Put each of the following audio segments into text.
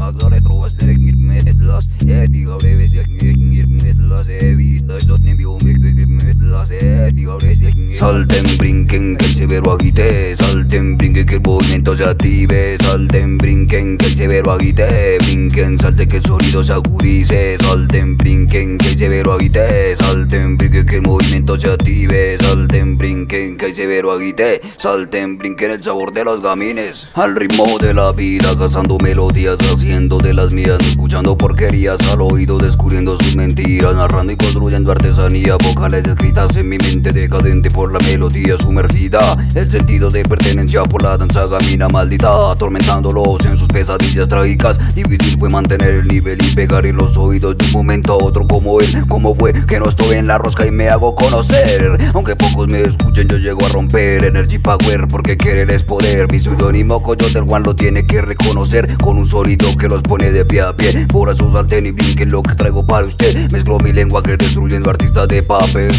magzare trovaslek mir medlas Eti gavreves yak mir medlas Evita slot ne bio mir mir medlas Eti gavreves yak Salten, brinquen, que el severo agite. Salten, brinquen, que el movimiento se active. Salten, brinquen, que el severo agite. Brinquen, salten, que el sonido se agudice. Salten, brinquen, que el severo agite. Salten, brinquen, que el movimiento se active. Salten, brinquen, que el severo agite. Salten, brinquen el sabor de los gamines. Al ritmo de la vida, cazando melodías De las mías, escuchando porquerías Al oído, descubriendo sus mentiras Narrando y construyendo artesanía Vocales escritas en mi mente decadente por la melodía sumergida El sentido de pertenencia por la danza gamina maldita Atormentándolos en sus pesadillas trágicas Difícil fue mantener el nivel y pegar en los oídos de un momento a otro como él Como fue que no estoy en la rosca y me hago conocer Aunque pocos me escuchen yo llego a romper Energy Power porque querer es poder Mi seudónimo Coyote Juan lo tiene que reconocer Con un sonido que los pone de pie a pie Por eso salten y brinquen lo que traigo para usted Mezclo mi lengua que destruyendo artistas de papel.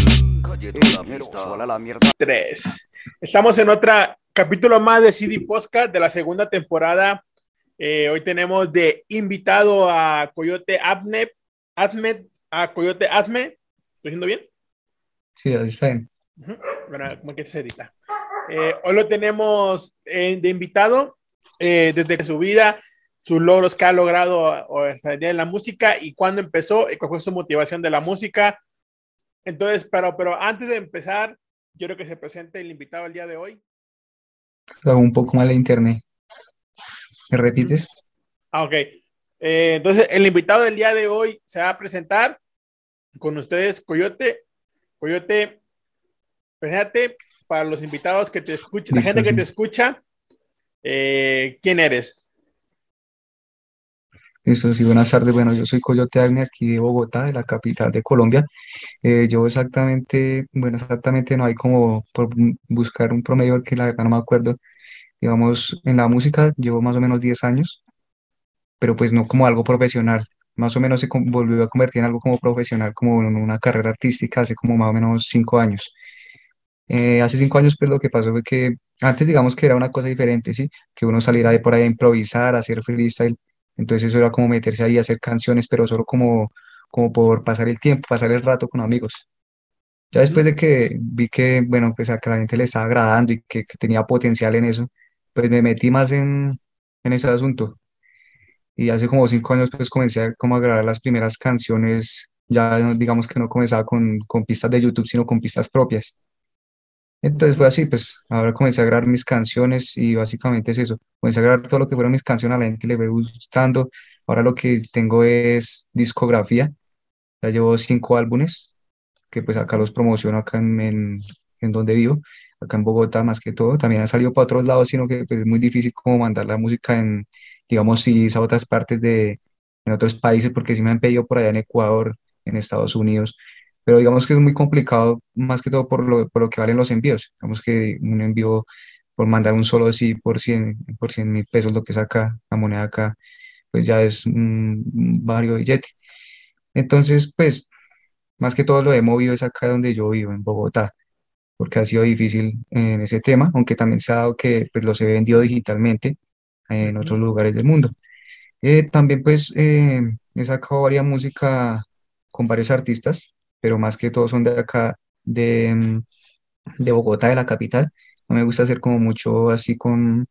3. Estamos en otro capítulo más de CD Podcast de la segunda temporada. Eh, hoy tenemos de invitado a Coyote Abne, Ahmed, a Coyote Azme. ¿Estoy diciendo bien? Sí, ahí está bien. Ujú. Bueno, ¿cómo que se edita? Eh, hoy lo tenemos eh, de invitado eh, desde su vida, sus logros que ha logrado o, día en la música y cuándo empezó y cuál fue su motivación de la música. Entonces, pero, pero antes de empezar, quiero que se presente el invitado el día de hoy. Un poco mal la internet. ¿Me repites? Ah, ok. Eh, entonces, el invitado del día de hoy se va a presentar con ustedes, Coyote. Coyote, preséntate para los invitados que te escuchan, la gente que te escucha. eh, ¿Quién eres? Listo, sí, buenas tardes. Bueno, yo soy Coyote Agne, aquí de Bogotá, de la capital de Colombia. Eh, yo exactamente, bueno, exactamente no hay como por bu- buscar un promedio que la verdad no me acuerdo. Digamos, en la música llevo más o menos 10 años, pero pues no como algo profesional. Más o menos se volvió a convertir en algo como profesional, como en una carrera artística hace como más o menos 5 años. Eh, hace 5 años, pues lo que pasó fue que antes digamos que era una cosa diferente, ¿sí? Que uno saliera de por ahí a improvisar, a hacer freestyle. Entonces eso era como meterse ahí a hacer canciones, pero solo como, como por pasar el tiempo, pasar el rato con amigos. Ya después de que vi que, bueno, pues a que la gente le estaba agradando y que, que tenía potencial en eso, pues me metí más en, en ese asunto. Y hace como cinco años pues comencé a, como a grabar las primeras canciones, ya digamos que no comenzaba con, con pistas de YouTube, sino con pistas propias. Entonces fue así, pues ahora comencé a grabar mis canciones y básicamente es eso. Comencé a grabar todo lo que fueron mis canciones, a la gente le fue gustando. Ahora lo que tengo es discografía. Ya llevo cinco álbumes que pues acá los promociono acá en, en, en donde vivo, acá en Bogotá más que todo. También han salido para otros lados, sino que pues, es muy difícil como mandar la música en, digamos, si a otras partes de, en otros países, porque sí me han pedido por allá en Ecuador, en Estados Unidos pero digamos que es muy complicado, más que todo por lo, por lo que valen los envíos. Digamos que un envío por mandar un solo sí por 100 por 100 mil pesos, lo que es acá, la moneda acá, pues ya es un, vario billete. Entonces, pues, más que todo lo he movido es acá donde yo vivo, en Bogotá, porque ha sido difícil en ese tema, aunque también se ha dado que pues, los he vendido digitalmente en otros lugares del mundo. Eh, también, pues, eh, he sacado varias música con varios artistas, pero más que todo son de acá, de, mm, de Bogotá, de la capital. No me gusta hacer como mucho así con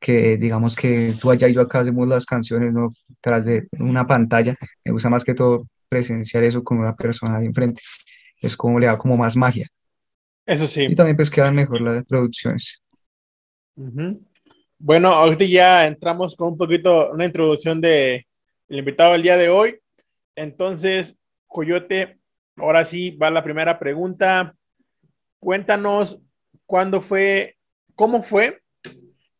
que, digamos que tú allá y yo acá hacemos las canciones, ¿no? Tras de una pantalla. Me gusta más que todo presenciar eso con una persona ahí enfrente. Es como le da como más magia. Eso sí. Y también pues quedan mejor las producciones. Ujú. Bueno, ahorita ya entramos con un poquito, una introducción de el invitado del día de hoy. Entonces, Coyote, ahora sí va la primera pregunta. Cuéntanos cuándo fue, cómo fue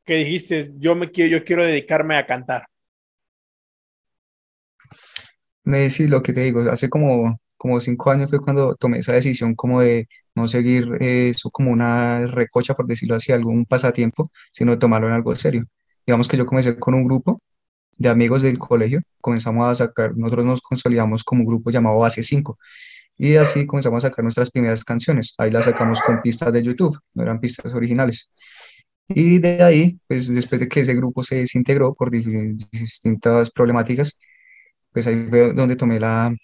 que dijiste, yo me quiero, yo quiero dedicarme a cantar. Eh, sí, lo que te digo, hace como, como cinco años fue cuando tomé esa decisión como de no seguir eh, eso como una recocha, por decirlo así, algún pasatiempo, sino tomarlo en algo serio. Digamos que yo comencé con un grupo de amigos del colegio, comenzamos a sacar, nosotros nos consolidamos como un grupo llamado Base 5 y así comenzamos a sacar nuestras primeras canciones. Ahí las sacamos con pistas de YouTube, no eran pistas originales. Y de ahí, pues después de que ese grupo se desintegró por distintas problemáticas, pues ahí fue donde tomé la,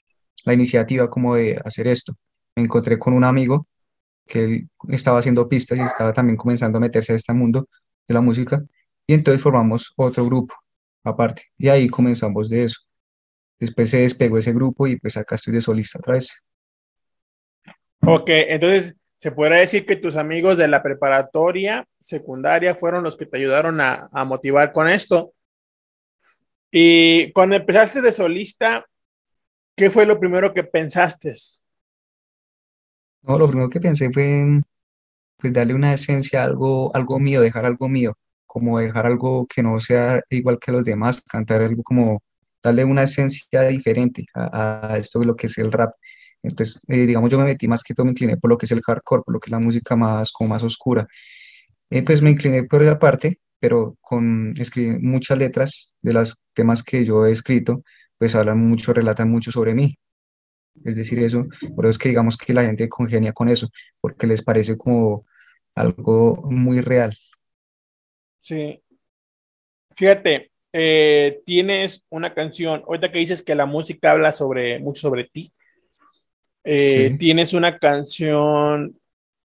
la iniciativa como de hacer esto. Me encontré con un amigo que estaba haciendo pistas y estaba también comenzando a meterse a este mundo de la música, y entonces formamos otro grupo aparte, y ahí comenzamos de eso. Después se despegó ese grupo y pues acá estoy de solista otra vez. Ok, entonces se podría decir que tus amigos de la preparatoria, secundaria, fueron los que te ayudaron a, motivar con esto. Y cuando empezaste de solista, ¿qué fue lo primero que pensaste? No, lo primero que pensé fue pues darle una esencia algo, algo mío, dejar algo mío, como dejar algo que no sea igual que los demás, cantar algo como darle una esencia diferente a, a esto de lo que es el rap. Entonces, eh, digamos, yo me metí más que todo, me incliné por lo que es el hardcore, por lo que es la música más, como más oscura. Eh, pues me incliné por esa parte, pero con escribir muchas letras de los temas que yo he escrito, pues hablan mucho, relatan mucho sobre mí. Es decir, eso, por eso es que digamos que la gente congenia con eso, porque les parece como algo muy real. Sí. Fíjate, eh, tienes una canción, ahorita que dices que la música habla sobre mucho sobre ti, eh, Sí, tienes una canción,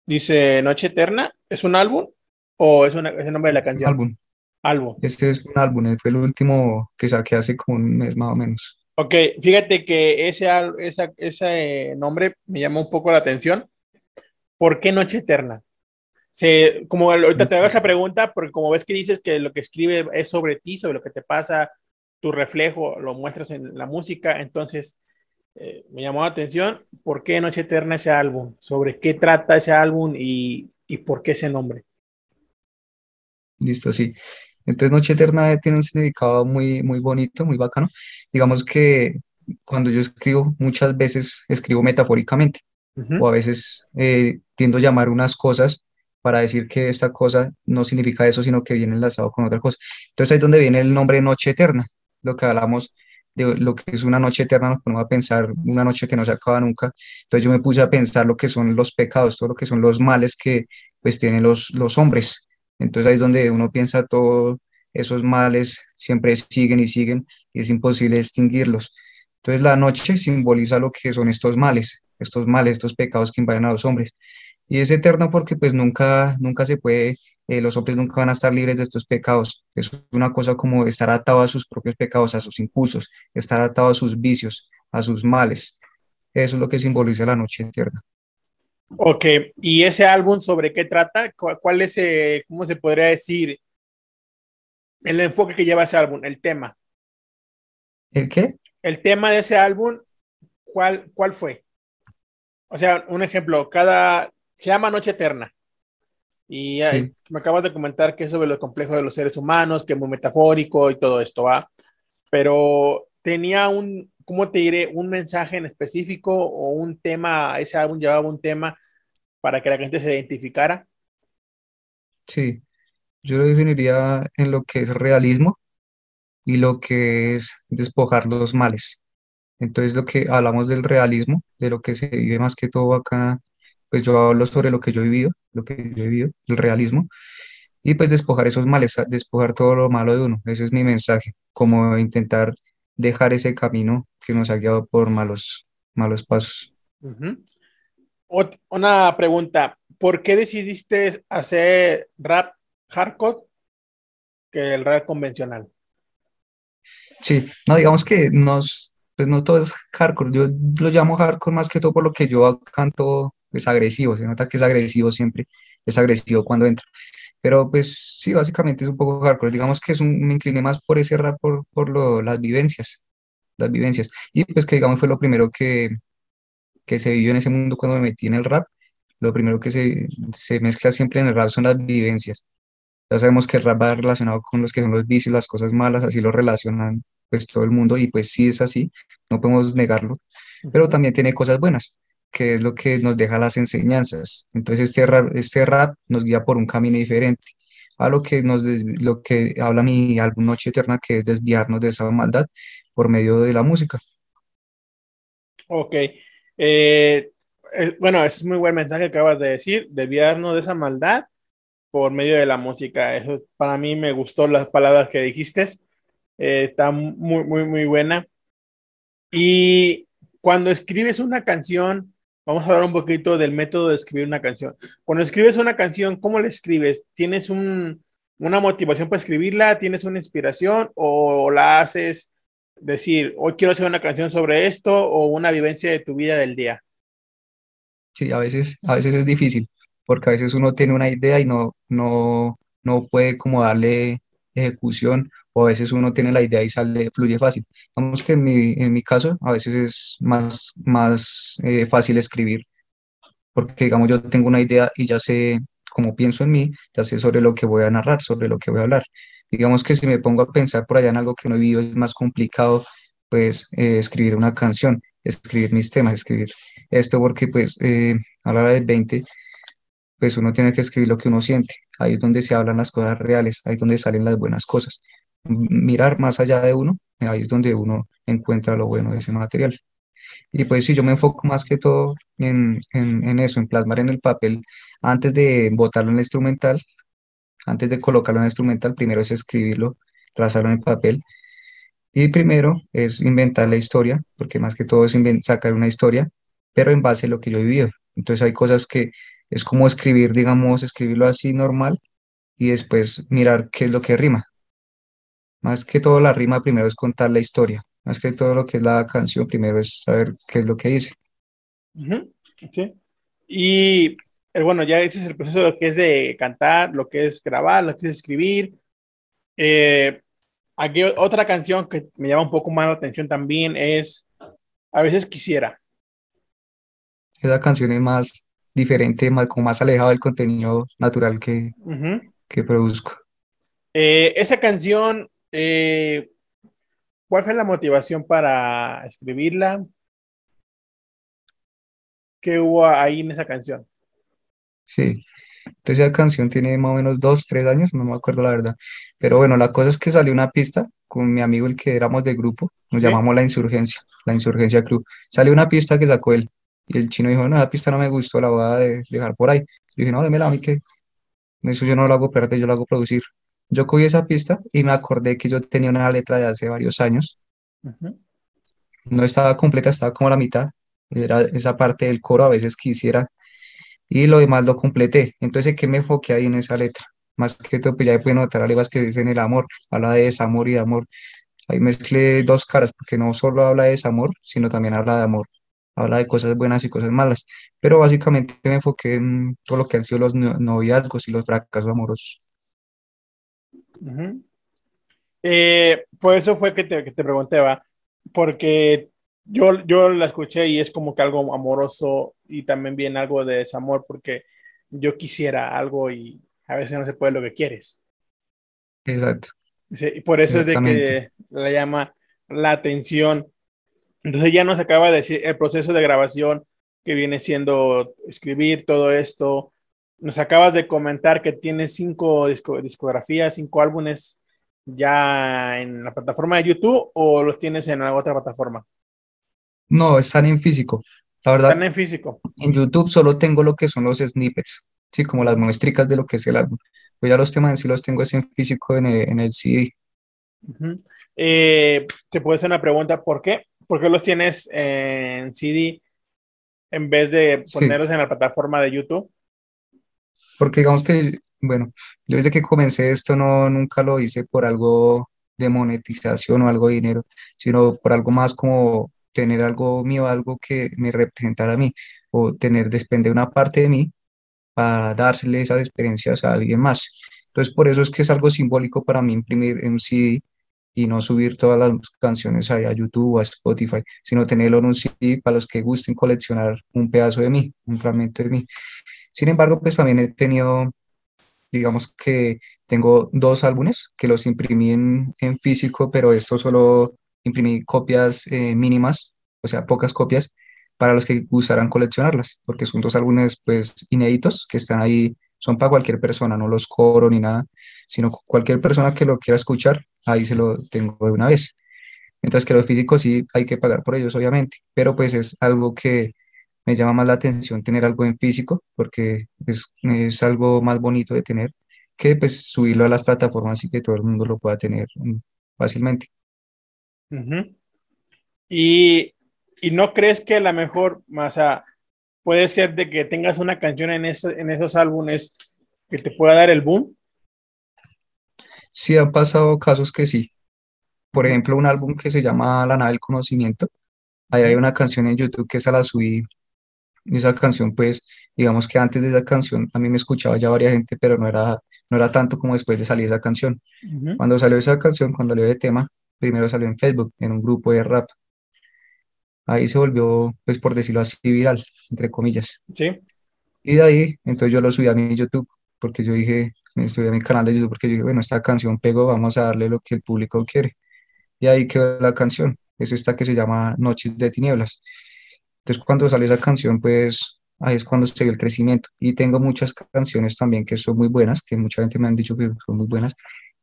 dice Noche Eterna, ¿es un álbum o es, una, es el nombre de la un canción? álbum. Álbum. Este es un álbum, eh, fue el último que saqué hace como un mes más o menos. Ok, fíjate que ese, esa, ese nombre me llama un poco la atención. ¿Por qué Noche Eterna? Se, como ahorita te hago esa pregunta, porque como ves que dices que lo que escribe es sobre ti, sobre lo que te pasa, tu reflejo, lo muestras en la música, entonces eh, me llamó la atención. ¿Por qué Noche Eterna ese álbum? ¿Sobre qué trata ese álbum y, y por qué ese nombre? Listo, sí. Entonces, Noche Eterna tiene un significado muy, muy bonito, muy bacano. Digamos que cuando yo escribo, muchas veces escribo metafóricamente, o a veces eh, tiendo a llamar unas cosas para decir que esta cosa no significa eso, sino que viene enlazado con otra cosa. Entonces, ahí es donde viene el nombre Noche Eterna, lo que hablamos de lo que es una noche eterna, nos ponemos a pensar una noche que no se acaba nunca. Entonces, yo me puse a pensar lo que son los pecados, todo lo que son los males que pues tienen los, los hombres entonces ahí es donde uno piensa todos esos males siempre siguen y siguen y es imposible extinguirlos. Entonces la noche simboliza lo que son estos males, estos males, estos pecados que invaden a los hombres. Y es eterno porque pues nunca, nunca se puede, eh, los hombres nunca van a estar libres de estos pecados. Es una cosa como estar atado a sus propios pecados, a sus impulsos, estar atado a sus vicios, a sus males. Eso es lo que simboliza la noche eterna. Ok, ¿y ese álbum sobre qué trata? ¿Cu- ¿Cuál es, eh, cómo se podría decir, el enfoque que lleva ese álbum, el tema? ¿El qué? El tema de ese álbum, ¿cuál, cuál fue? O sea, un ejemplo, cada, se llama Noche Eterna. Y eh, Sí. me acabas de comentar que es sobre lo complejo de los seres humanos, que es muy metafórico y todo esto, ¿va? Pero tenía un, ¿cómo te diré? Un mensaje en específico o un tema, ese álbum llevaba un tema para que la gente se identificara. Sí, yo lo definiría en lo que es realismo y lo que es despojar los males. Entonces, lo que hablamos del realismo, de lo que se vive más que todo acá, pues yo hablo sobre lo que yo he vivido, lo que yo he vivido, el realismo, y pues despojar esos males, despojar todo lo malo de uno. Ese es mi mensaje, como intentar dejar ese camino que nos ha guiado por malos, malos pasos. Ot- una pregunta, ¿por qué decidiste hacer rap hardcore que el rap convencional? Sí, no, digamos que nos, pues no todo es hardcore. Yo lo llamo hardcore más que todo por lo que yo canto es agresivo. Se nota que es agresivo siempre, es agresivo cuando entra. Pero pues sí, básicamente es un poco hardcore. Digamos que es un, me incliné más por ese rap, por, por lo, las vivencias, las vivencias. Y pues que digamos fue lo primero que, que se vivió en ese mundo cuando me metí en el rap. Lo primero que se, se mezcla siempre en el rap son las vivencias. Ya sabemos que el rap va relacionado con los que son los vicios, las cosas malas, así lo relacionan pues todo el mundo y pues sí es así, no podemos negarlo, pero también tiene cosas buenas, que es lo que nos deja las enseñanzas. Entonces este rap, este rap nos guía por un camino diferente a lo que nos lo que habla mi álbum Noche Eterna, que es desviarnos de esa maldad por medio de la música. Ok. Eh, eh, bueno, es muy buen mensaje que acabas de decir, desviarnos de esa maldad por medio de la música. Eso para mí me gustó las palabras que dijiste. Eh, está muy, muy, muy buena. Y cuando escribes una canción, vamos a hablar un poquito del método de escribir una canción. Cuando escribes una canción, ¿cómo la escribes? ¿Tienes un, una motivación para escribirla? ¿Tienes una inspiración? ¿O la haces decir, hoy quiero hacer una canción sobre esto o una vivencia de tu vida del día? Sí, a veces, a veces es difícil, porque a veces uno tiene una idea y no, no, no puede como darle ejecución, o a veces uno tiene la idea y sale, fluye fácil. Vamos que en mi, en mi caso, a veces es más, más eh, fácil escribir, porque digamos yo tengo una idea y ya sé cómo pienso en mí, ya sé sobre lo que voy a narrar, sobre lo que voy a hablar. Digamos que si me pongo a pensar por allá en algo que no he vivido es más complicado, pues eh, escribir una canción, escribir mis temas, escribir esto porque pues eh, a la hora del 20, pues uno tiene que escribir lo que uno siente, ahí es donde se hablan las cosas reales, ahí es donde salen las buenas cosas. Mirar más allá de uno, ahí es donde uno encuentra lo bueno de ese material. Y pues sí, yo me enfoco más que todo en, en, eso, en plasmar en el papel, antes de botarlo en el instrumental, antes de colocarlo en el instrumental, primero es escribirlo, trazarlo en el papel. Y primero es inventar la historia, porque más que todo es sacar una historia, pero en base a lo que yo he vivido. Entonces hay cosas que es como escribir, digamos, escribirlo así normal y después mirar qué es lo que rima. Más que todo la rima primero es contar la historia. Más que todo lo que es la canción primero es saber qué es lo que dice. Y eh, bueno, ya este es el proceso de lo que es de cantar, lo que es grabar, lo que es escribir. Eh, aquí otra canción que me llama un poco más la atención también es A veces quisiera. Esa canción es más diferente, más, como más alejado del contenido natural que, que produzco. Eh, esa canción, ¿cuál fue la motivación para escribirla? ¿Qué hubo ahí en esa canción? Sí. Entonces esa canción tiene más o menos dos, tres años, no me acuerdo la verdad. Pero bueno, la cosa es que salió una pista con mi amigo, el que éramos de grupo, nos llamamos La Insurgencia, La Insurgencia Club. Salió una pista que sacó él y el chino dijo, no, la pista no me gustó, la voy a dejar por ahí. Yo dije, no, démela a mí que eso yo no lo hago perder, yo lo hago producir. Yo cogí esa pista y me acordé que yo tenía una letra de hace varios años. No estaba completa, estaba como a la mitad. Era esa parte del coro, a veces quisiera y lo demás lo completé. Entonces, ¿qué me enfoqué ahí en esa letra? Más que todo, pues ya puede notar alegas que dicen el amor, habla de desamor y de amor. Ahí mezclé dos caras, porque no solo habla de desamor, sino también habla de amor. Habla de cosas buenas y cosas malas. Pero básicamente me enfoqué en todo lo que han sido los noviazgos y los fracasos amorosos. Eh, por eso fue que te, que te pregunté, va, porque yo, yo la escuché y es como que algo amoroso y también viene algo de desamor porque yo quisiera algo y a veces no se puede lo que quieres. Exacto. y por eso es de que la llama la atención. Entonces ya nos acaba de decir el proceso de grabación que viene siendo escribir todo esto. Nos acabas de comentar que tienes cinco discografías, cinco álbumes ya en la plataforma de YouTube o los tienes en alguna otra plataforma. No, están en físico. La verdad, están en físico. En YouTube solo tengo lo que son los snippets, sí, como las muestricas de lo que es el álbum. Pues ya los temas en sí los tengo en físico en el, en el CD. Eh, te puedo hacer una pregunta, ¿por qué? ¿Por qué los tienes en CD en vez de ponerlos en la plataforma de YouTube? Porque digamos que, bueno, yo desde que comencé esto no, nunca lo hice por algo de monetización o algo de dinero, sino por algo más como tener algo mío, algo que me representara a mí, o tener, desprender una parte de mí para dársele esas experiencias a alguien más. Entonces, por eso es que es algo simbólico para mí imprimir en un CD y no subir todas las canciones a YouTube o a Spotify, sino tenerlo en un CD para los que gusten coleccionar un pedazo de mí, un fragmento de mí. Sin embargo, pues también he tenido, digamos que tengo dos álbumes que los imprimí en, físico, pero esto solo imprimí copias eh, mínimas, o sea, pocas copias, para los que gustaran coleccionarlas, porque son dos álbumes pues inéditos que están ahí, son para cualquier persona, no los coro ni nada, sino cualquier persona que lo quiera escuchar, ahí se lo tengo de una vez. Mientras que los físicos sí hay que pagar por ellos, obviamente, pero pues es algo que me llama más la atención tener algo en físico, porque es, es algo más bonito de tener que pues subirlo a las plataformas y que todo el mundo lo pueda tener mm, fácilmente. Y, y no crees que a lo mejor, o sea, puede ser de que tengas una canción en, en esos álbumes que te pueda dar el boom. Sí, han pasado casos que sí. Por ejemplo, un álbum que se llama La nave del conocimiento. Ahí hay una canción en YouTube que esa la subí. Esa canción, pues, digamos que antes de esa canción a mí me escuchaba ya varias gente, pero no era, no era tanto como después de salir esa canción. Ujú. Cuando salió esa canción, cuando salió de tema, primero salió en Facebook, en un grupo de rap. Ahí se volvió, pues, por decirlo así, viral, entre comillas. Sí. Y de ahí, entonces yo lo subí a mi YouTube, porque yo dije, me subí a mi canal de YouTube, porque yo dije, bueno, esta canción pegó, vamos a darle lo que el público quiere. Y ahí quedó la canción. Es esta que se llama Noches de Tinieblas. Entonces, cuando salió esa canción, pues ahí es cuando se vio el crecimiento. Y tengo muchas canciones también que son muy buenas, que mucha gente me han dicho que son muy buenas,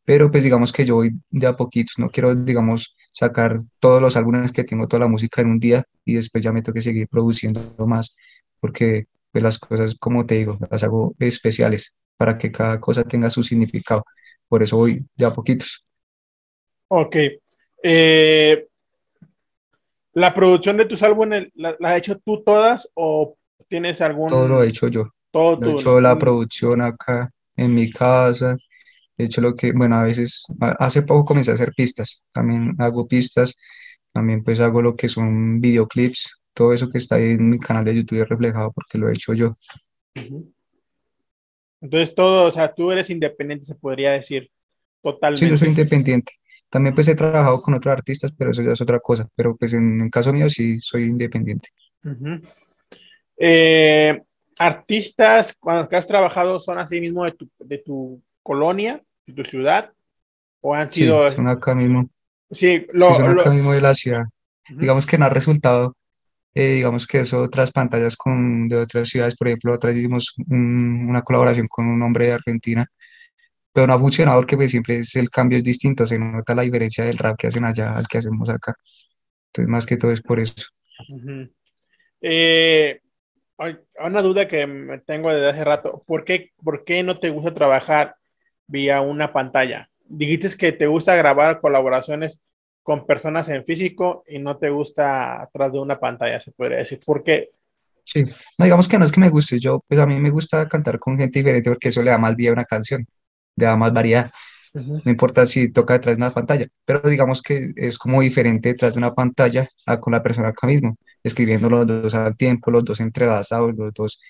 pero pues digamos que yo voy de a poquitos. No quiero, digamos, sacar todos los álbumes que tengo, toda la música en un día y después ya me tengo que seguir produciendo más, porque pues las cosas, como te digo, las hago especiales para que cada cosa tenga su significado. Por eso voy de a poquitos. Ok. Eh, ¿la producción de tus álbumes la, la has hecho tú todas o tienes algún... Todo lo he hecho yo. todo Lo he hecho la producción acá en mi casa. He hecho lo que, bueno, a veces, hace poco comencé a hacer pistas. También hago pistas. También pues hago lo que son videoclips. Todo eso que está ahí en mi canal de YouTube es reflejado porque lo he hecho yo. Entonces todo, o sea, tú eres independiente, se podría decir, Sí, yo soy totalmente. independiente. También pues he trabajado con otros artistas, pero eso ya es otra cosa. Pero pues en el caso mío sí soy independiente. Eh, artistas con los que has trabajado son así mismo de tu, de tu colonia, de tu ciudad, o han Sí, sido, son acá mismo. sí, Sí, lo, son acá mismo de la ciudad. Digamos que no ha resultado, eh, digamos que eso, otras pantallas con, de otras ciudades, por ejemplo, otra vez hicimos un- una colaboración con un hombre de Argentina, pero no ha funcionado porque pues, siempre es, el cambio es distinto, se nota la diferencia del rap que hacen allá al que hacemos acá. Entonces, más que todo es por eso. ujú. Eh, hay una duda que me tengo desde hace rato, ¿por qué, por qué no te gusta trabajar vía una pantalla? Dijiste que te gusta grabar colaboraciones con personas en físico y no te gusta atrás de una pantalla, se podría decir. ¿Por qué? Sí, no digamos que no es que me guste, yo, pues a mí me gusta cantar con gente diferente porque eso le da más vida a una canción, le da más variedad. No importa si toca detrás de una pantalla, pero digamos que es como diferente detrás de una pantalla a con la persona acá mismo, escribiendo los dos al tiempo, los dos entrelazados, los dos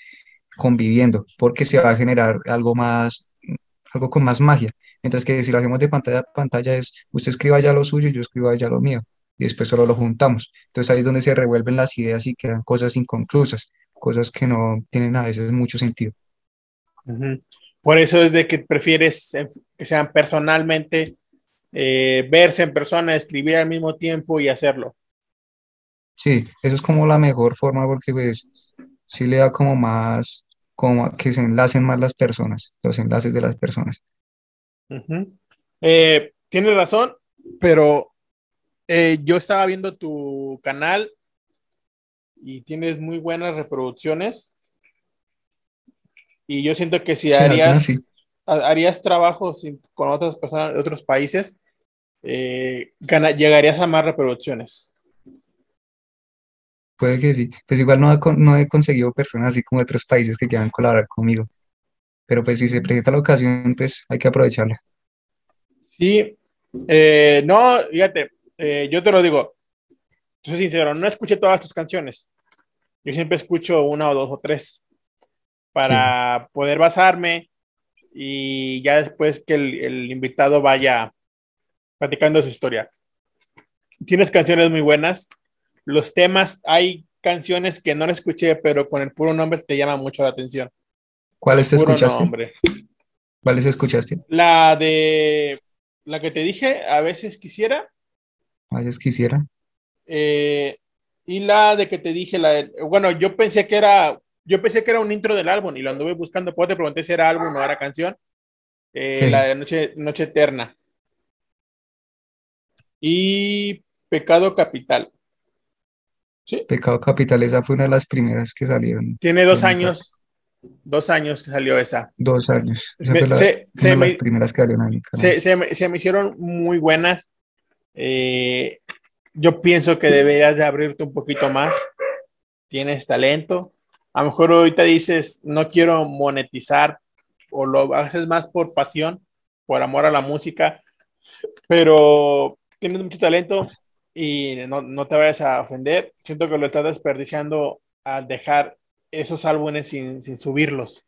conviviendo, porque se va a generar algo más, algo con más magia. Mientras que si lo hacemos de pantalla a pantalla es, usted escriba ya lo suyo yo escriba ya lo mío, y después solo lo juntamos. Entonces ahí es donde se revuelven las ideas y quedan cosas inconclusas, cosas que no tienen a veces mucho sentido. ujú. Por eso es de que prefieres que sean personalmente, eh, verse en persona, escribir al mismo tiempo y hacerlo. Sí, eso es como la mejor forma porque pues sí le da como más, como que se enlacen más las personas, los enlaces de las personas. Eh, tienes razón, pero eh, yo estaba viendo tu canal y tienes muy buenas reproducciones y yo siento que si harías, sí, ha- harías trabajos con otras personas de otros países, eh, gana- llegarías a más reproducciones. puede que sí. Pues igual no he, no he conseguido personas así como de otros países que quieran colaborar conmigo, pero pues si se presenta la ocasión, pues hay que aprovecharla. Sí, eh, no, fíjate, eh, yo te lo digo, soy sincero, no escuché todas tus canciones. Yo siempre escucho una o dos o tres Sí, para poder basarme y ya después que el, el invitado vaya platicando su historia. Tienes canciones muy buenas. Los temas, hay canciones que no las escuché, pero con el puro nombre te llama mucho la atención. ¿cuáles escuchaste? nombre. ¿Cuáles escuchaste? La de la que te dije, a veces quisiera, A veces quisiera. eh, y la de que te dije, la de- bueno, yo pensé que era, yo pensé que era un intro del álbum y lo anduve buscando, pues te pregunté si era álbum o era canción, eh, Sí, la de Noche, Noche Eterna y Pecado Capital. Sí, Pecado Capital, esa fue una de las primeras que salieron tiene dos años Dos años que salió esa. Dos años. Esa Me- fue la- se- una se de me- las primeras que salieron en se, se me, se me hicieron muy buenas. Eh, yo pienso que deberías de abrirte un poquito más. Tienes talento. A lo mejor ahorita dices, no quiero monetizar o lo haces más por pasión, por amor a la música, pero tienes mucho talento y no, no te vayas a ofender. Siento que lo estás desperdiciando al dejar esos álbumes sin, sin subirlos.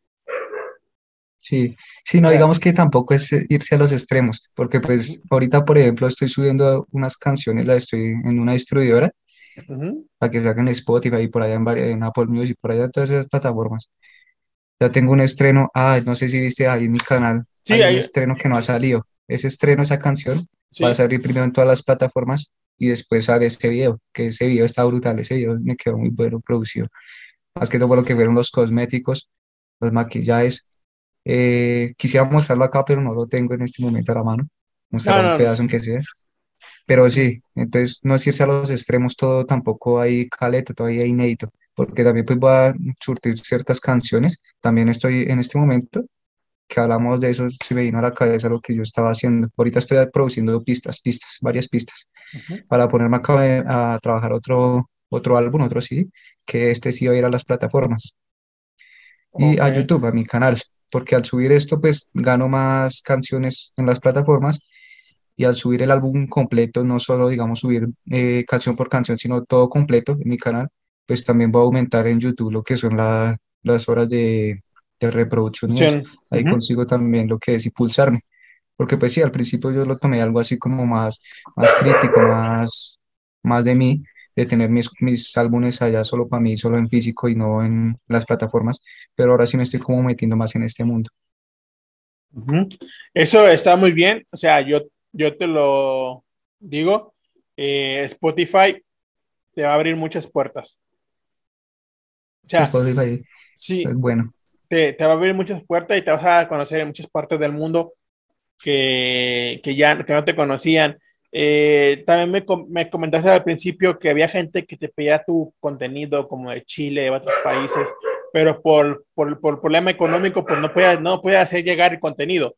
Sí, sí, no digamos que tampoco es irse a los extremos, porque pues ahorita, por ejemplo, estoy subiendo unas canciones, las estoy en una distribuidora Ujú. para que salgan en Spotify y por allá en, vari- en Apple Music, por allá en todas esas plataformas. Ya tengo un estreno, ah, no sé si viste ahí en mi canal, Sí, hay un ahí- estreno que no ha salido. Ese estreno, esa canción, va a salir primero en todas las plataformas y después sale este video, que ese video está brutal, ese video me quedó muy bueno producido. Más que todo por lo que fueron los cosméticos, los maquillajes. Eh, quisiera mostrarlo acá, pero no lo tengo en este momento a la mano. Mostrar No, un no, pedazo aunque sea. Pero sí, entonces no es irse a los extremos, todo tampoco hay caleto, todavía hay inédito, porque también pues voy a surtir ciertas canciones. También estoy en este momento que hablamos de eso, se me vino a la cabeza lo que yo estaba haciendo. Ahorita estoy produciendo pistas, pistas, varias pistas, para ponerme acá a trabajar otro, otro álbum, otro sí, que este sí va a ir a las plataformas y a. YouTube, a mi canal, porque al subir esto pues gano más canciones en las plataformas y al subir el álbum completo, no solo digamos subir eh, canción por canción, sino todo completo en mi canal, pues también voy a aumentar en YouTube lo que son la- las horas de, de reproducción. Sí. Ahí Ujú. consigo también lo que es impulsarme, porque pues sí, al principio yo lo tomé algo así como más, más crítico, más, más de mí, de tener mis, mis álbumes allá solo para mí, solo en físico y no en las plataformas, pero ahora sí me estoy como metiendo más en este mundo. Ujú. Eso está muy bien. O sea, yo, yo te lo digo, eh, Spotify te va a abrir muchas puertas. O sea, Spotify sí, es bueno. te, te va a abrir muchas puertas y te vas a conocer en muchas partes del mundo que, que ya que no te conocían. Eh, también me, me comentaste al principio que había gente que te pedía tu contenido como de Chile, de otros países, pero por, por, por problema económico, pues no puede, no puede hacer llegar el contenido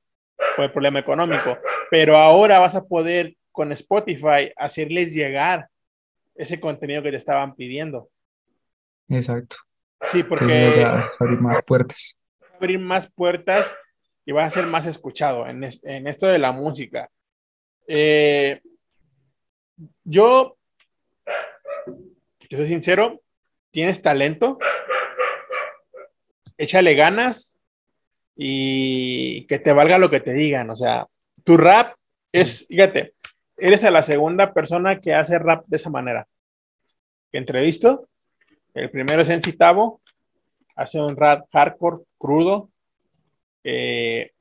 por el problema económico. Pero ahora vas a poder con Spotify hacerles llegar ese contenido que te estaban pidiendo. Exacto. Sí, Que porque ya abrir más puertas. abrir más puertas y vas a ser más escuchado en, es- en esto de la música. Eh, yo, te soy sincero, tienes talento, échale ganas y que te valga lo que te digan. O sea, tu rap es, fíjate, eres a la segunda persona que hace rap de esa manera. Que entrevisto, el primero es en Citavo, hace un rap hardcore, crudo. eh,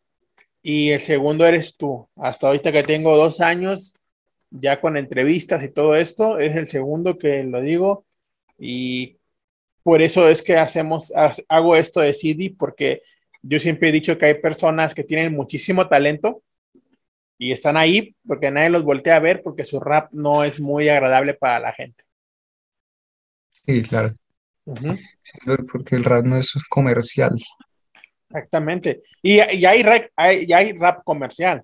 y el segundo eres tú. Hasta ahorita que tengo dos años, ya con entrevistas y todo esto, es el segundo que lo digo. Y por eso es que hacemos, ha- hago esto de CD, porque yo siempre he dicho que hay personas que tienen muchísimo talento y están ahí porque nadie los voltea a ver porque su rap no es muy agradable para la gente. Sí, claro. Sí, porque el rap no es comercial. Exactamente. Y, y hay, rap, hay, y hay rap comercial.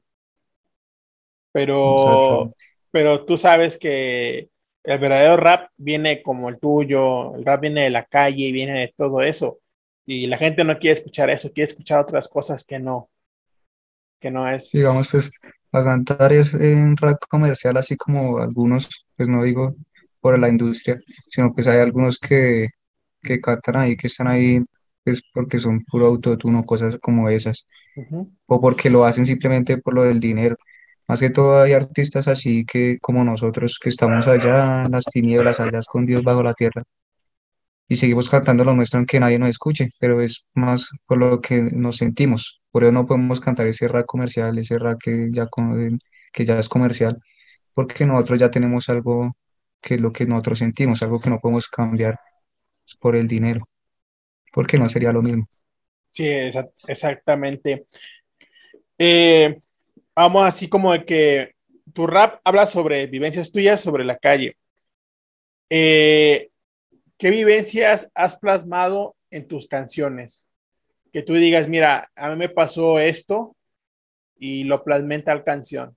Pero, pero tú sabes que el verdadero rap viene como el tuyo, el rap viene de la calle, viene de todo eso. Y la gente no quiere escuchar eso, quiere escuchar otras cosas que no, que no es. Digamos, pues, cantar es en rap comercial, así como algunos, pues no digo por la industria, sino pues hay algunos que, que cantan ahí, que están ahí, pues porque son puro autotune cosas como esas, o porque lo hacen simplemente por lo del dinero. Más que todo hay artistas así que, como nosotros, que estamos allá en las tinieblas, allá escondidos bajo la tierra, y seguimos cantando lo nuestro aunque nadie nos escuche, pero es más por lo que nos sentimos. Por eso no podemos cantar ese rap comercial, ese rap que ya, que ya es comercial, porque nosotros ya tenemos algo que es lo que nosotros sentimos, algo que no podemos cambiar por el dinero, porque no sería lo mismo. Sí, exa- exactamente. Eh, vamos así como de que tu rap habla sobre vivencias tuyas sobre la calle. Eh, ¿qué vivencias has plasmado en tus canciones? que tú digas, mira, a mí me pasó esto y lo plasmé en tal canción.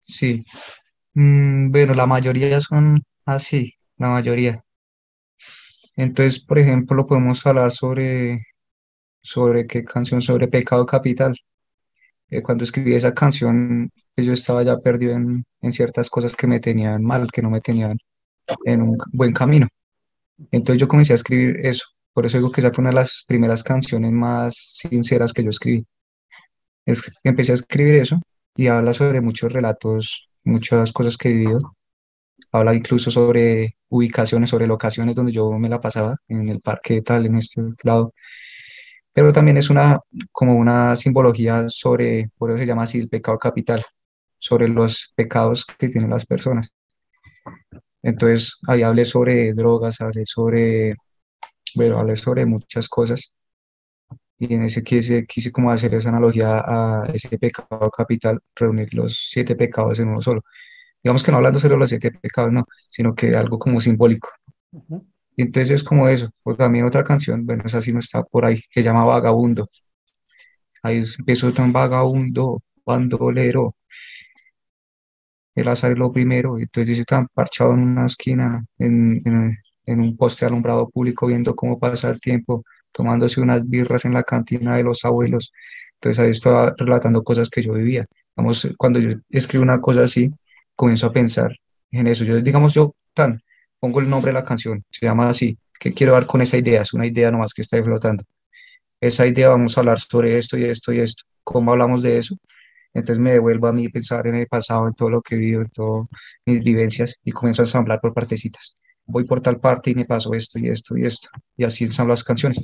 Sí. Mm, bueno, la mayoría son así, la mayoría. Entonces, por ejemplo, podemos hablar sobre, sobre qué canción, sobre Pecado Capital. Eh, cuando escribí esa canción, pues yo estaba ya perdido en, en ciertas cosas que me tenían mal, que no me tenían en un buen camino. Entonces yo comencé a escribir eso. Por eso digo que esa fue una de las primeras canciones más sinceras que yo escribí. Es, empecé a escribir eso y habla sobre muchos relatos, muchas cosas que he vivido. Habla incluso sobre ubicaciones, sobre locaciones donde yo me la pasaba, en el parque tal, en este lado. Pero también es una, como una simbología sobre, por eso se llama así el pecado capital, sobre los pecados que tienen las personas. Entonces, ahí hablé sobre drogas, hablé sobre, bueno, hablé sobre muchas cosas. Y en ese quise, quise como hacer esa analogía a ese pecado capital, reunir los siete pecados en uno solo. Digamos que no hablando solo de los siete pecados, no, sino que algo como simbólico. Y entonces es como eso. O también otra canción, bueno, esa sí no está por ahí, que se llama Vagabundo. Ahí empezó tan vagabundo, bandolero, el azar es lo primero. Entonces dice tan parchado en una esquina, en, en, un poste alumbrado público, viendo cómo pasa el tiempo, tomándose unas birras en la cantina de los abuelos. Entonces ahí estaba relatando cosas que yo vivía. Vamos, cuando yo escribo una cosa así, comienzo a pensar en eso. Yo, digamos, yo tan, pongo el nombre de la canción, se llama así, ¿qué quiero dar con esa idea? Es una idea nomás que está flotando. Esa idea, vamos a hablar sobre esto y esto y esto. ¿Cómo hablamos de eso? Entonces me devuelvo a mí pensar en el pasado, en todo lo que he vivido, en todas mis vivencias y comienzo a ensamblar por partecitas. Voy por tal parte y me paso esto y esto y esto. Y así ensamblo las canciones.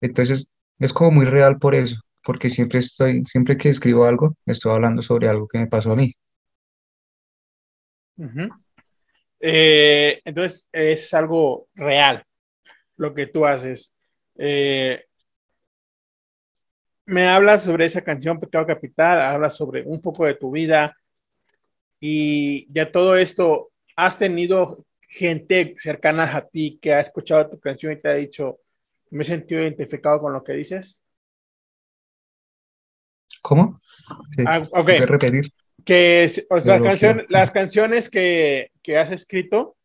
Entonces es como muy real por eso, porque siempre estoy, siempre que escribo algo, estoy hablando sobre algo que me pasó a mí. eh, entonces es algo real lo que tú haces. Eh, me hablas sobre esa canción Pecado Capital, hablas sobre un poco de tu vida y ya todo esto, ¿has tenido gente cercana a ti que ha escuchado tu canción y te ha dicho, me he sentido identificado con lo que dices? ¿Cómo? Sí, Ah, ok. ¿puedes repetir? Que es- o sea, canción- las canciones que, que has escrito,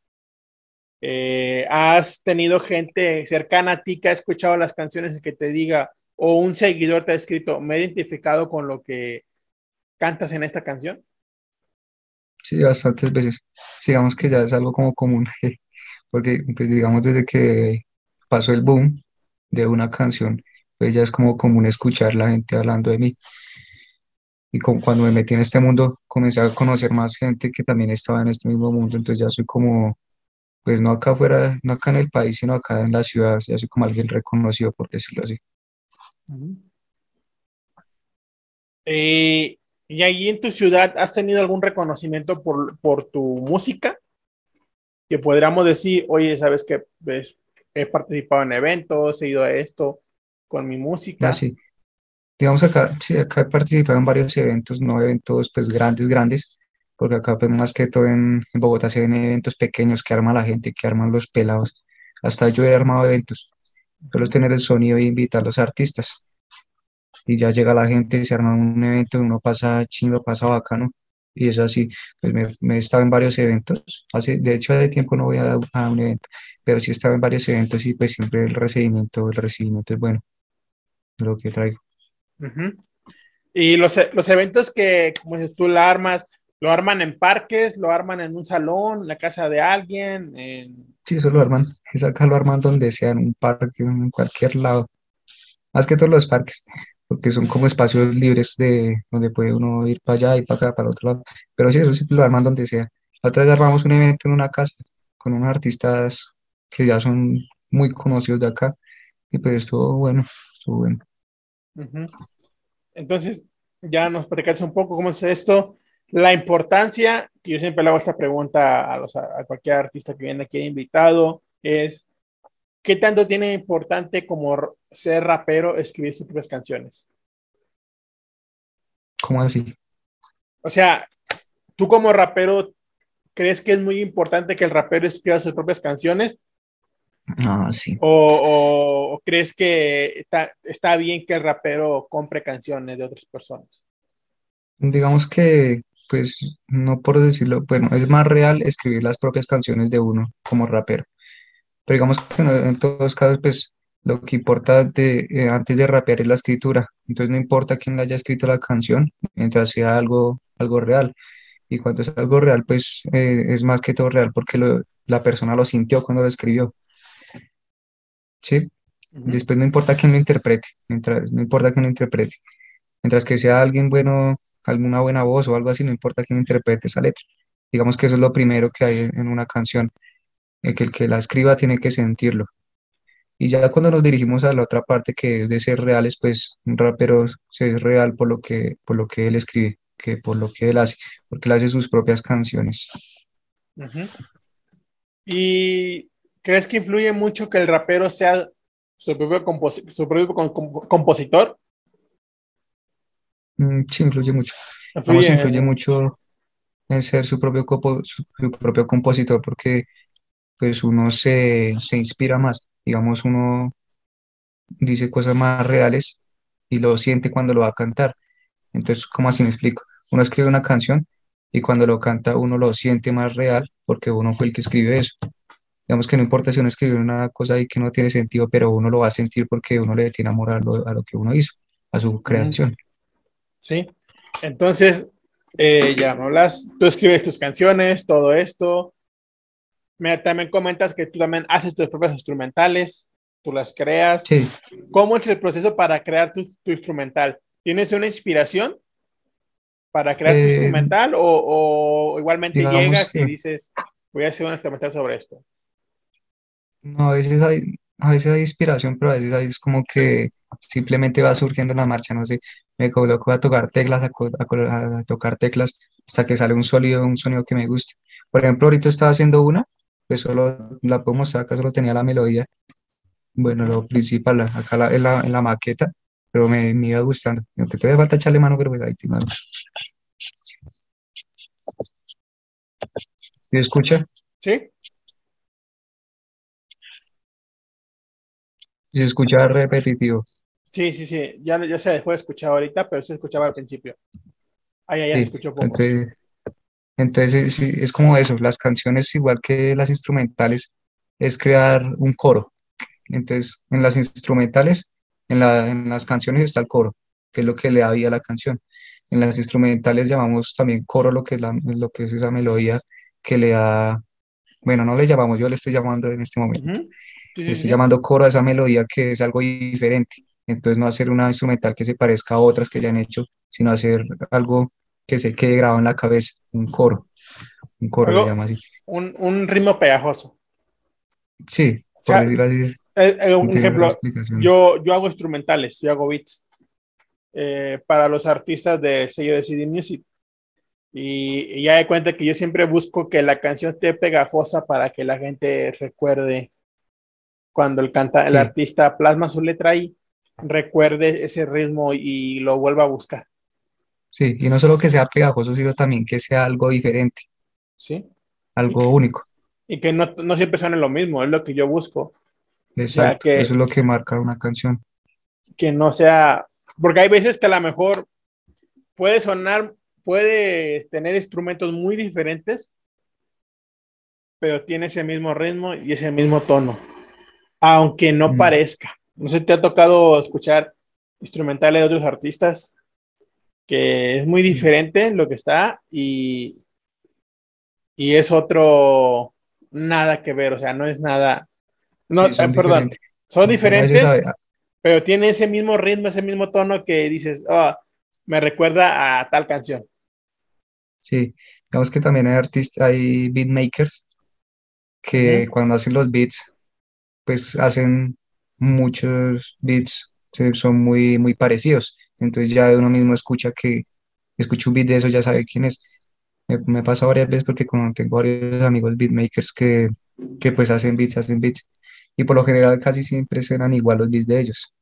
eh, ¿has tenido gente cercana a ti que ha escuchado las canciones y que te diga, o un seguidor te ha escrito, me he identificado con lo que cantas en esta canción? Sí, bastantes veces. Digamos que ya es algo como común, porque pues digamos desde que pasó el boom de una canción, pues ya es como común escuchar la gente hablando de mí. Y como cuando me metí en este mundo, comencé a conocer más gente que también estaba en este mismo mundo, entonces ya soy como, pues no acá afuera, no acá en el país, sino acá en la ciudad, ya soy como alguien reconocido, por decirlo así. Eh, ¿y allí en tu ciudad has tenido algún reconocimiento por, por tu música? Que podríamos decir, oye, ¿sabes qué? Ves, he participado en eventos, he ido a esto con mi música. Así. Digamos acá, sí, acá he participado en varios eventos, no eventos pues grandes, grandes, porque acá pues más que todo en, en Bogotá se ven eventos pequeños que arma la gente, que arman los pelados. Hasta yo he armado eventos, solo es tener el sonido e invitar a los artistas. Y ya llega la gente, se arma un evento, uno pasa chimba, pasa bacano, y es así. Pues me, me he estado en varios eventos, hace, de hecho hace tiempo no voy a, a un evento, pero sí he estado en varios eventos y pues siempre el recibimiento, el recibimiento es bueno, lo que traigo. Ujú. Y los, e- los eventos que, como dices tú, la armas, lo arman en parques, lo arman en un salón, en la casa de alguien, en... Sí, eso lo arman, es acá lo arman donde sea, en un parque, en cualquier lado, más que todos los parques, porque son como espacios libres de donde puede uno ir para allá y para acá, para otro lado, pero sí, eso sí lo arman donde sea. La otra vez armamos un evento en una casa con unos artistas que ya son muy conocidos de acá, y pues estuvo bueno, estuvo bueno. Ujú. Entonces, ya nos platicaste un poco cómo es esto, la importancia, que yo siempre le hago esta pregunta a, los, a cualquier artista que viene aquí invitado, es, ¿qué tanto tiene importante como ser rapero escribir sus propias canciones? ¿Cómo así? O sea, tú como rapero, ¿crees que es muy importante que el rapero escriba sus propias canciones? Ah, sí. ¿O, o- o crees que está, está bien que el rapero compre canciones de otras personas? Digamos que, pues, no por decirlo, bueno, es más real escribir las propias canciones de uno como rapero. Pero digamos que no- en todos los casos, pues, lo que importa de, eh, antes de rapear es la escritura. Entonces no importa quién haya escrito la canción, mientras sea algo, algo real. Y cuando es algo real, pues, eh, es más que todo real porque lo- la persona lo sintió cuando lo escribió. ¿Sí? Después no importa quién lo interprete, mientras, no importa quién lo interprete. Mientras que sea alguien bueno, alguna buena voz o algo así, no importa quién interprete esa letra. Digamos que eso es lo primero que hay en una canción, eh, que el que la escriba tiene que sentirlo. Y ya cuando nos dirigimos a la otra parte que es de ser reales, pues un rapero se es real por lo que, por lo que él escribe, que por lo que él hace, porque él hace sus propias canciones. ¿Y crees que influye mucho que el rapero sea su propio, compos- su propio com- com- compositor? Mm, sí, influye mucho. Vamos, Influye, mucho en ser su propio, copo- su, su propio compositor, porque pues uno se, se inspira más. Digamos, uno dice cosas más reales y lo siente cuando lo va a cantar. Entonces, ¿cómo así me explico? Uno escribe una canción y cuando lo canta uno lo siente más real porque uno fue el que escribió eso. Digamos que no importa si uno escribe una cosa ahí que no tiene sentido, pero uno lo va a sentir porque uno le tiene amor a lo, a lo que uno hizo, a su creación. Sí. Entonces, eh, ya me hablas, tú escribes tus canciones, todo esto. Me, también comentas que tú también haces tus propias instrumentales, tú las creas. Sí, ¿Cómo es el proceso para crear tu, tu instrumental? ¿Tienes una inspiración para crear tu Eh, instrumental o, o igualmente digamos llegas y dices, voy a hacer un instrumental sobre esto? no, a veces hay, a veces hay inspiración, pero a veces hay, es como que simplemente va surgiendo en la marcha, no sé, me coloco a tocar teclas, a, co- a colo- a tocar teclas hasta que sale un sonido, un sonido que me guste. Por ejemplo, ahorita estaba haciendo una, pues solo la puedo mostrar, acá solo tenía la melodía, bueno, lo principal, acá la- en la, en la maqueta, pero me, me iba gustando. Aunque todavía falta echarle mano, pero pues ahí te mano. ¿Sí escucha? ¿Sí? ¿Sí se escucha repetitivo? Sí, sí, sí. Ya, ya se dejó de escuchar ahorita, pero se escuchaba al principio. Ah, ya, ya se Sí, escuchó poco. entonces, entonces sí, es como eso, las canciones igual que las instrumentales es crear un coro. Entonces, en las instrumentales, en la, en las canciones está el coro, que es lo que le da vida a la canción. En las instrumentales llamamos también coro lo que es, la, lo que es esa melodía que le da, bueno, no le llamamos, yo le estoy llamando en este momento. Ujú. Sí, Le sí, estoy sí. llamando coro a esa melodía que es algo diferente. Entonces, no hacer una instrumental que se parezca a otras que ya han hecho, sino hacer algo que se quede grabado en la cabeza, un coro. Un coro le Algo- llama así. Un, un ritmo pegajoso. Sí, por sea, decirlo así. es- Eh, eh, un ejemplo, yo, yo hago instrumentales, yo hago beats eh, para los artistas del sello de CD Music. Y, y ya de cuenta que yo siempre busco que la canción esté pegajosa para que la gente recuerde cuando el, canta, el Sí. artista plasma su letra ahí, recuerde ese ritmo y lo vuelva a buscar. Sí, y no solo que sea pegajoso, sino también que sea algo diferente, ¿sí? algo único. Y que no, no siempre suene lo mismo, es lo que yo busco. sea, Exacto, que- eso es lo que marca una canción. que no sea, porque hay veces que a lo mejor puede sonar, puede tener instrumentos muy diferentes, pero tiene ese mismo ritmo y ese mismo tono, aunque no Mm. parezca. No sé, te ha tocado escuchar instrumentales de otros artistas que es muy diferente lo que está y, y es otro nada que ver, o sea, no es nada, no, Sí, son eh, perdón, diferentes. son diferentes, a- pero tiene ese mismo ritmo, ese mismo tono que dices, ah, me recuerda a tal canción. Sí, digamos que también hay artistas, hay beatmakers que cuando hacen los beats, pues hacen muchos beats, son muy, muy parecidos. Entonces ya uno mismo escucha que, escucha un beat de eso, ya sabe quién es. Me, me pasa varias veces porque como tengo varios amigos beatmakers que, que pues hacen beats, hacen beats. Y por lo general casi siempre suenan igual los beats de ellos.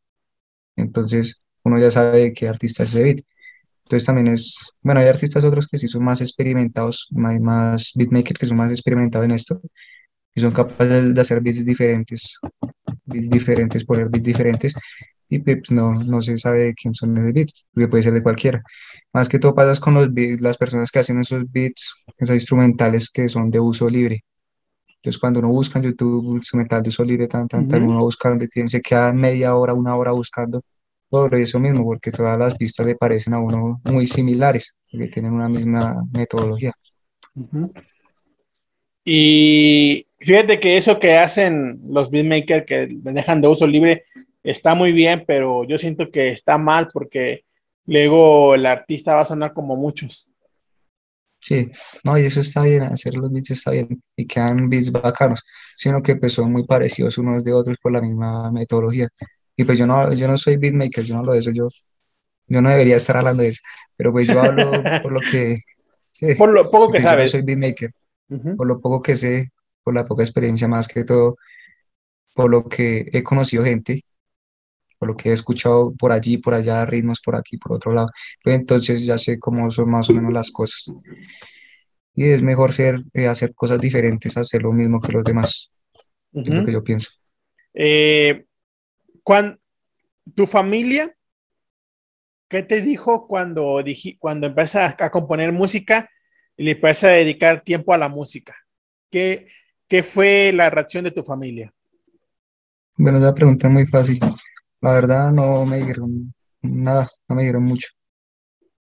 Entonces uno ya sabe qué artista es ese beat. Entonces también es, bueno, hay artistas otros que sí son más experimentados, hay más beatmakers que son más experimentados en esto, y son capaces de hacer beats diferentes, beats diferentes, poner beats diferentes, y pues no, no se sabe de quién son esos beats, porque puede ser de cualquiera. Más que todo pasa con los beats, las personas que hacen esos beats, esos instrumentales que son de uso libre. Entonces, cuando uno busca en YouTube instrumental de uso libre, tan, tan, tan, Ujú. uno busca donde tiene, se queda media hora, una hora buscando por eso mismo, porque todas las pistas le parecen a uno muy similares, porque tienen una misma metodología. Ujú. Y fíjate que eso que hacen los beatmakers que dejan de uso libre está muy bien, pero yo siento que está mal porque luego el artista va a sonar como muchos. Sí, no, y eso está bien, hacer los beats está bien, y quedan beats bacanos, sino que pues son muy parecidos unos de otros por la misma metodología. Y pues yo no, yo no soy beatmaker, yo no hablo de eso, yo, yo no debería estar hablando de eso, pero pues yo hablo por lo que, sí, Por lo poco que porque yo no soy sabes. beatmaker, Ujú, por lo poco que sé, por la poca experiencia más que todo, por lo que he conocido gente, por lo que he escuchado por allí, por allá, ritmos por aquí, por otro lado, pues entonces ya sé cómo son más o menos las cosas. Y es mejor ser, eh, hacer cosas diferentes, hacer lo mismo que los demás, es lo que yo pienso. Eh, ¿tu familia qué te dijo cuando, dij- cuando empiezas a componer música y le empiezas a dedicar tiempo a la música? ¿Qué, qué fue la reacción de tu familia? Bueno, esa pregunta es muy fácil. La verdad no me dijeron nada, no me dijeron mucho.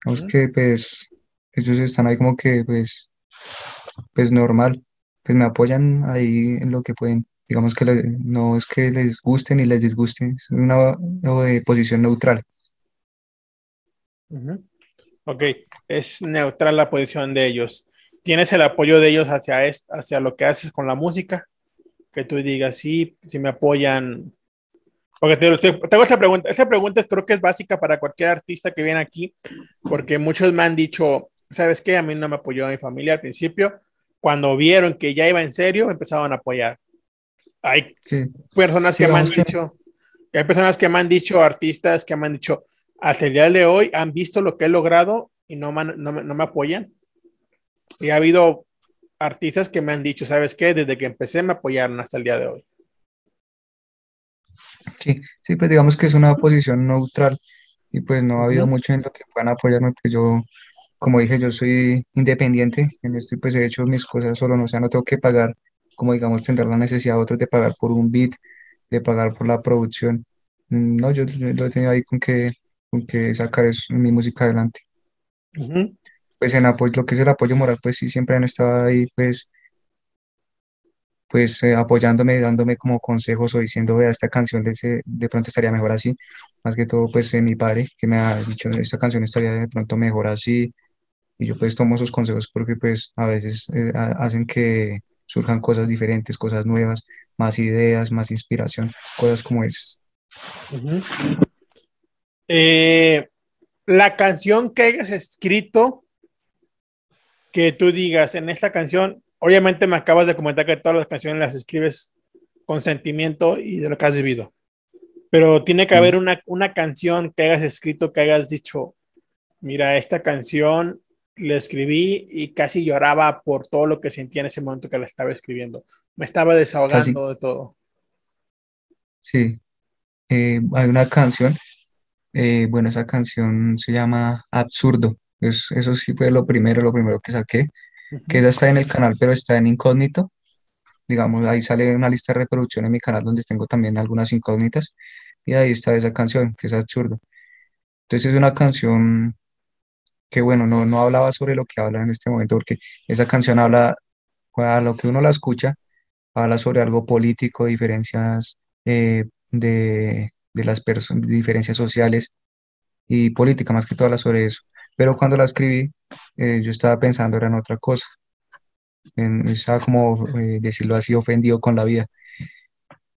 Digamos que pues ellos están ahí como que pues, pues normal, pues me apoyan ahí en lo que pueden. Digamos que le- no es que les guste ni les disguste, es una eh, posición neutral. ujú. Ok, es neutral la posición de ellos. ¿Tienes el apoyo de ellos hacia, es- hacia lo que haces con la música? Que tú digas, sí, si me apoyan. Porque te, te- te hago esta pregunta. Esta pregunta creo que es básica para cualquier artista que viene aquí, porque muchos me han dicho, ¿sabes qué? A mí no me apoyó mi familia al principio. Cuando vieron que ya iba en serio, me empezaban a apoyar. Hay Sí, personas sí, que me han dicho, hay personas que me han dicho, artistas que me han dicho, hasta el día de hoy han visto lo que he logrado y no me, han- no me, no me apoyan. Y ha habido artistas que me han dicho, ¿sabes qué? Desde que empecé me apoyaron hasta el día de hoy. sí, sí, pues digamos que es una posición neutral y pues no ha habido mucho en lo que puedan apoyarme, pues yo, como dije, yo soy independiente en esto y pues he hecho mis cosas solo, no, o sea, no tengo que pagar, como digamos, tendrá la necesidad de otros de pagar por un beat, de pagar por la producción. Mm, No, yo, yo lo he tenido ahí con que, con que sacar es- mi música adelante. ujú, Pues en apoyo, lo que es el apoyo moral, pues sí, siempre han estado ahí, pues, pues eh, apoyándome, dándome como consejos o diciendo, vea, esta canción de, ese- de pronto estaría mejor así. Más que todo, pues eh, mi padre, que me ha dicho, esta canción estaría de pronto mejor así. Y yo pues tomo esos consejos porque pues a veces eh, ha- hacen que surjan cosas diferentes, cosas nuevas, más ideas, más inspiración, cosas como es. Eh, la canción que hayas escrito, que tú digas en esta canción, obviamente me acabas de comentar que todas las canciones las escribes con sentimiento y de lo que has vivido, pero tiene que haber una, una canción que hayas escrito, que hayas dicho, mira, esta canción la escribí y casi lloraba por todo lo que sentía en ese momento que la estaba escribiendo. Me estaba casi, desahogando de todo. sí. Eh, hay una canción, eh, bueno, esa canción se llama Absurdo. Es, eso sí fue lo primero, lo primero que saqué, que esa está en el canal, pero está en incógnito. Digamos, ahí sale una lista de reproducción en mi canal donde tengo también algunas incógnitas y ahí está esa canción, que es Absurdo. Entonces es una canción que, bueno, no, no hablaba sobre lo que habla en este momento, porque esa canción habla, a lo que uno la escucha, habla sobre algo político, diferencias eh, de, de las personas, diferencias sociales y política, más que todo habla sobre eso. Pero cuando la escribí, eh, yo estaba pensando era en otra cosa, en, estaba como, eh, decirlo así, ofendido con la vida.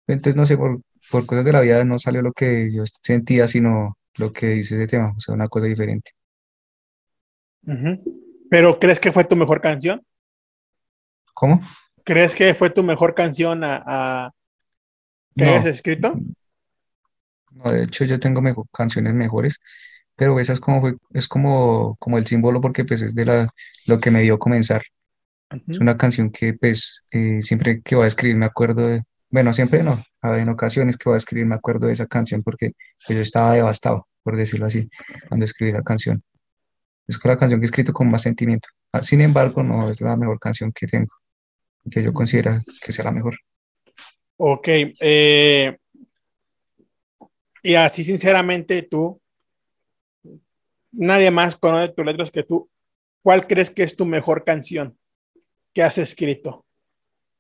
Entonces, no sé, por, por cosas de la vida no salió lo que yo sentía, sino lo que dice ese tema, o sea, una cosa diferente. Pero ¿crees que fue tu mejor canción? ¿Cómo? ¿Crees que fue tu mejor canción a, a- que hayas No, escrito? no, de hecho yo tengo canciones mejores, pero esa es como, fue- es como, como el símbolo porque pues es de la, lo que me dio comenzar. Es una canción que pues eh, siempre que voy a escribir me acuerdo de, bueno, siempre no, en ocasiones que voy a escribir me acuerdo de esa canción porque pues, yo estaba devastado, por decirlo así, cuando escribí la canción. Es la canción que he escrito con más sentimiento. Ah, sin embargo, no es la mejor canción que tengo, que yo considero que sea la mejor. Ok. Eh, y así, sinceramente, tú, nadie más conoce tus letras que tú. ¿Cuál crees que es tu mejor canción que has escrito?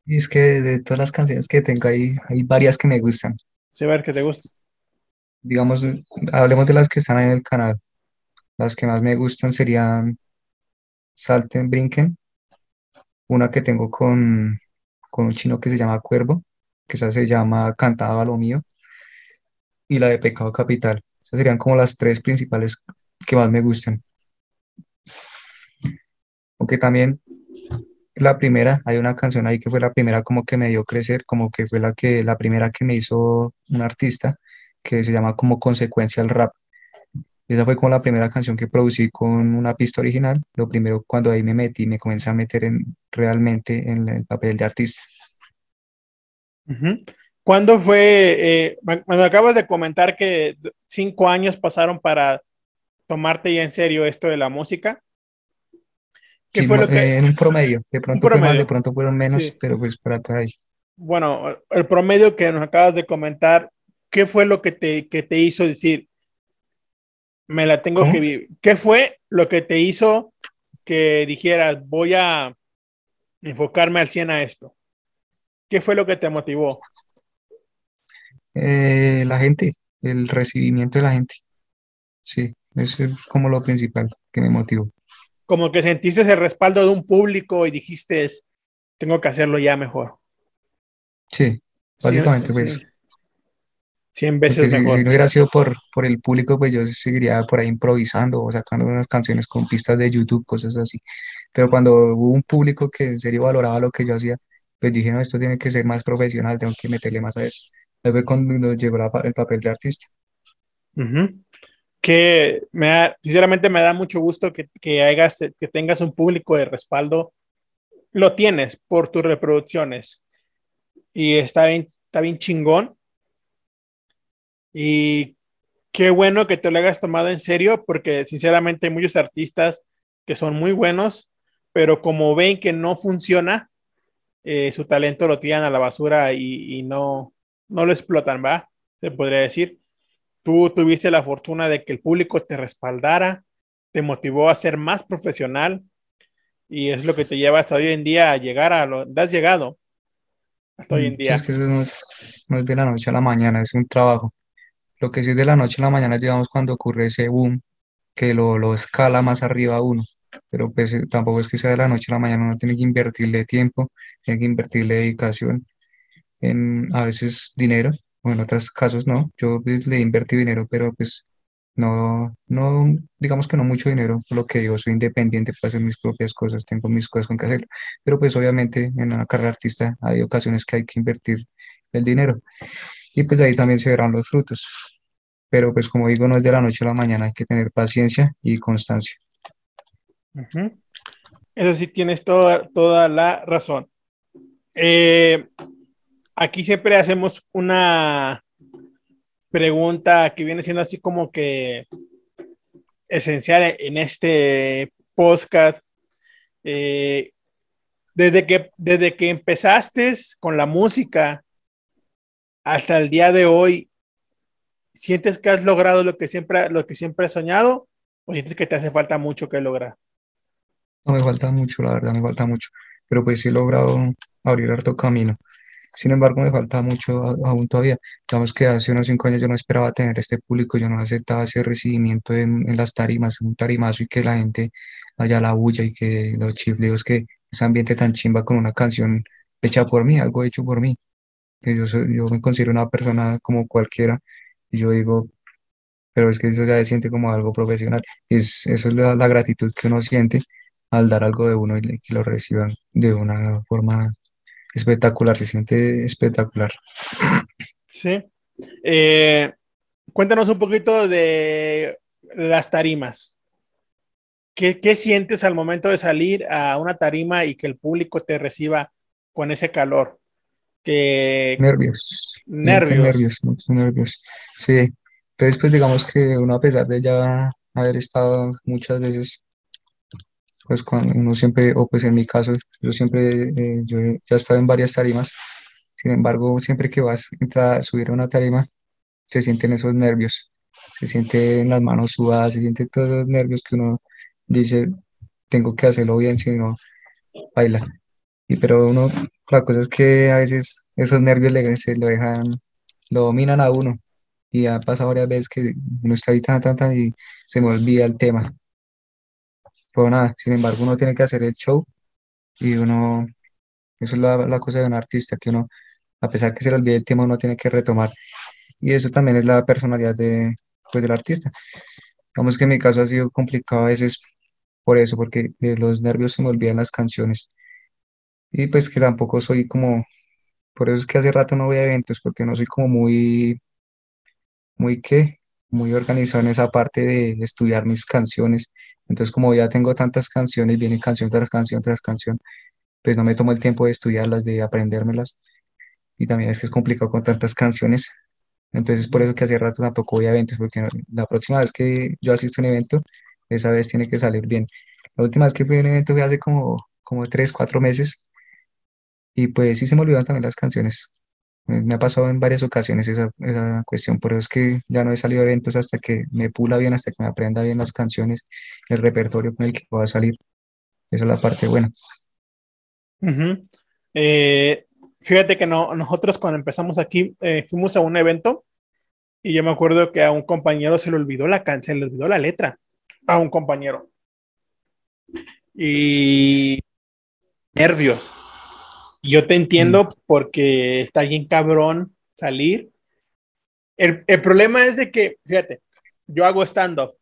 Y es que de todas las canciones que tengo ahí, hay varias que me gustan. Sí, ver que te gustan. Digamos, hablemos de las que están en el canal. Las que más me gustan serían Salten, Brinken, una que tengo con, con un chino que se llama Cuervo, que esa se llama Cantaba lo mío, y la de Pecado Capital. Esas serían como las tres principales que más me gustan. Aunque también la primera, hay una canción ahí que fue la primera como que me dio crecer, como que fue la que la primera que me hizo un artista que se llama como Consecuencia al Rap. Esa fue como la primera canción que producí con una pista original. Lo primero cuando ahí me metí, me comencé a meter en, realmente en el papel de artista. ¿Cuándo fue, eh, cuando acabas de comentar que cinco años pasaron para tomarte ya en serio esto de la música? ¿Qué fue lo que... Eh, en un promedio, de pronto más, de pronto fueron menos, pero pues para, ahí. Bueno, el promedio que nos acabas de comentar, ¿qué fue lo que te, que te hizo decir, me la tengo que vivir? ¿Qué fue lo que te hizo que dijeras, voy a enfocarme al 100 a esto? ¿Qué fue lo que te motivó? Eh, la gente, el recibimiento de la gente. Sí, eso es como lo principal que me motivó. Como que sentiste el respaldo de un público y dijiste, tengo que hacerlo ya mejor. Sí, básicamente pues. 100 veces mejor. Si, no hubiera sido por, por el público, pues yo seguiría por ahí improvisando o sacando unas canciones con pistas de YouTube, cosas así. Pero cuando hubo un público que en serio valoraba lo que yo hacía, pues dije, no, esto tiene que ser más profesional, tengo que meterle más a eso. Fue cuando llegó el papel de artista. Que me sinceramente me da mucho gusto que, que, hagas, que tengas un público de respaldo. Lo tienes por tus reproducciones. Y está bien, está bien chingón. Y qué bueno que te lo hayas tomado en serio, porque sinceramente hay muchos artistas que son muy buenos, pero como ven que no funciona, eh, su talento lo tiran a la basura y, no, no lo explotan, ¿va? Se podría decir. Tú tuviste la fortuna de que el público te respaldara, te motivó a ser más profesional y es lo que te lleva hasta hoy en día a llegar a lo has llegado hasta hoy en mm, día. es que eso no es, de la noche a la mañana, es un trabajo. Lo que sí es de la noche a la mañana, digamos, cuando ocurre ese boom, que lo, lo escala más arriba a uno pero pues eh, tampoco es que sea de la noche a la mañana, uno tiene que invertirle tiempo, tiene que invertirle dedicación, en a veces dinero, o en otros casos no, yo pues, le invertí dinero, pero pues no, no, digamos que no mucho dinero, por lo que digo, soy independiente para hacer mis propias cosas, tengo mis cosas con que hacer, pero pues obviamente en una carrera artista hay ocasiones que hay que invertir el dinero y pues ahí también se verán los frutos. Pero pues como digo, no es de la noche a la mañana, hay que tener paciencia y constancia. Eso sí, tienes toda, toda la razón. Eh, aquí siempre hacemos una pregunta que viene siendo así como que esencial en este podcast. Eh, desde, que, desde que empezaste con la música hasta el día de hoy, ¿sientes que has logrado lo que siempre, lo que siempre has soñado o sientes que te hace falta mucho que lograr? No me falta mucho, la verdad, me falta mucho, pero pues sí he logrado abrir harto camino. Sin embargo, me falta mucho aún todavía. Digamos que hace unos cinco años yo no esperaba tener este público, yo no aceptaba ese recibimiento en, en las tarimas, un tarimazo y que la gente haya la bulla y que los chiflidos, que ese ambiente tan chimba con una canción hecha por mí, algo hecho por mí. Que yo, yo me considero una persona como cualquiera y yo digo, pero es que eso ya se siente como algo profesional. Es, eso es la, la gratitud que uno siente al dar algo de uno y que lo reciban de una forma espectacular, se siente espectacular. Sí. Eh, cuéntanos un poquito de las tarimas. ¿qué, ¿qué, sientes al momento de salir a una tarima y que el público te reciba con ese calor? Que... Nervios. Nervios. Nervios, muchos nervios. Sí. Entonces, pues digamos que uno a pesar de ya haber estado muchas veces, pues cuando uno siempre, o pues en mi caso, yo siempre, eh, yo ya he estado en varias tarimas, sin embargo, siempre que vas a subir a una tarima, se sienten esos nervios, se sienten las manos sudadas, se sienten todos esos nervios que uno dice, tengo que hacerlo bien, si no, baila. Y pero uno, la cosa es que a veces esos nervios le, se lo dejan, lo dominan a uno. Y ha pasado varias veces que uno está ahí tan, tan, tan y se me olvida el tema. Pero nada, sin embargo, uno tiene que hacer el show y uno, eso es la, la cosa de un artista, que uno, a pesar que se le olvide el tema, uno tiene que retomar. Y eso también es la personalidad de, pues, del artista. Digamos que en mi caso ha sido complicado a veces por eso, porque de los nervios se me olvidan las canciones. Y pues que tampoco soy como, por eso es que hace rato no voy a eventos, porque no soy como muy, muy qué, muy organizado en esa parte de estudiar mis canciones. Entonces como ya tengo tantas canciones, viene canción tras canción tras canción, pues no me tomo el tiempo de estudiarlas, de aprendérmelas. Y también es que es complicado con tantas canciones. Entonces por eso que hace rato tampoco voy a eventos, porque la próxima vez que yo asisto a un evento, esa vez tiene que salir bien. La última vez que fui a un evento fue hace como, como tres, cuatro meses y pues sí se me olvidan también las canciones. Me ha pasado en varias ocasiones esa, esa cuestión, por eso es que ya no he salido a eventos hasta que me pula bien, hasta que me aprenda bien las canciones, el repertorio con el que va a salir. Esa es la parte buena. eh, fíjate que no, nosotros cuando empezamos aquí eh, fuimos a un evento y yo me acuerdo que a un compañero se le olvidó la se le olvidó la letra a un compañero. Y nervios. Yo te entiendo mm. porque está bien cabrón salir. El, el, problema es de que, fíjate, yo hago stand-up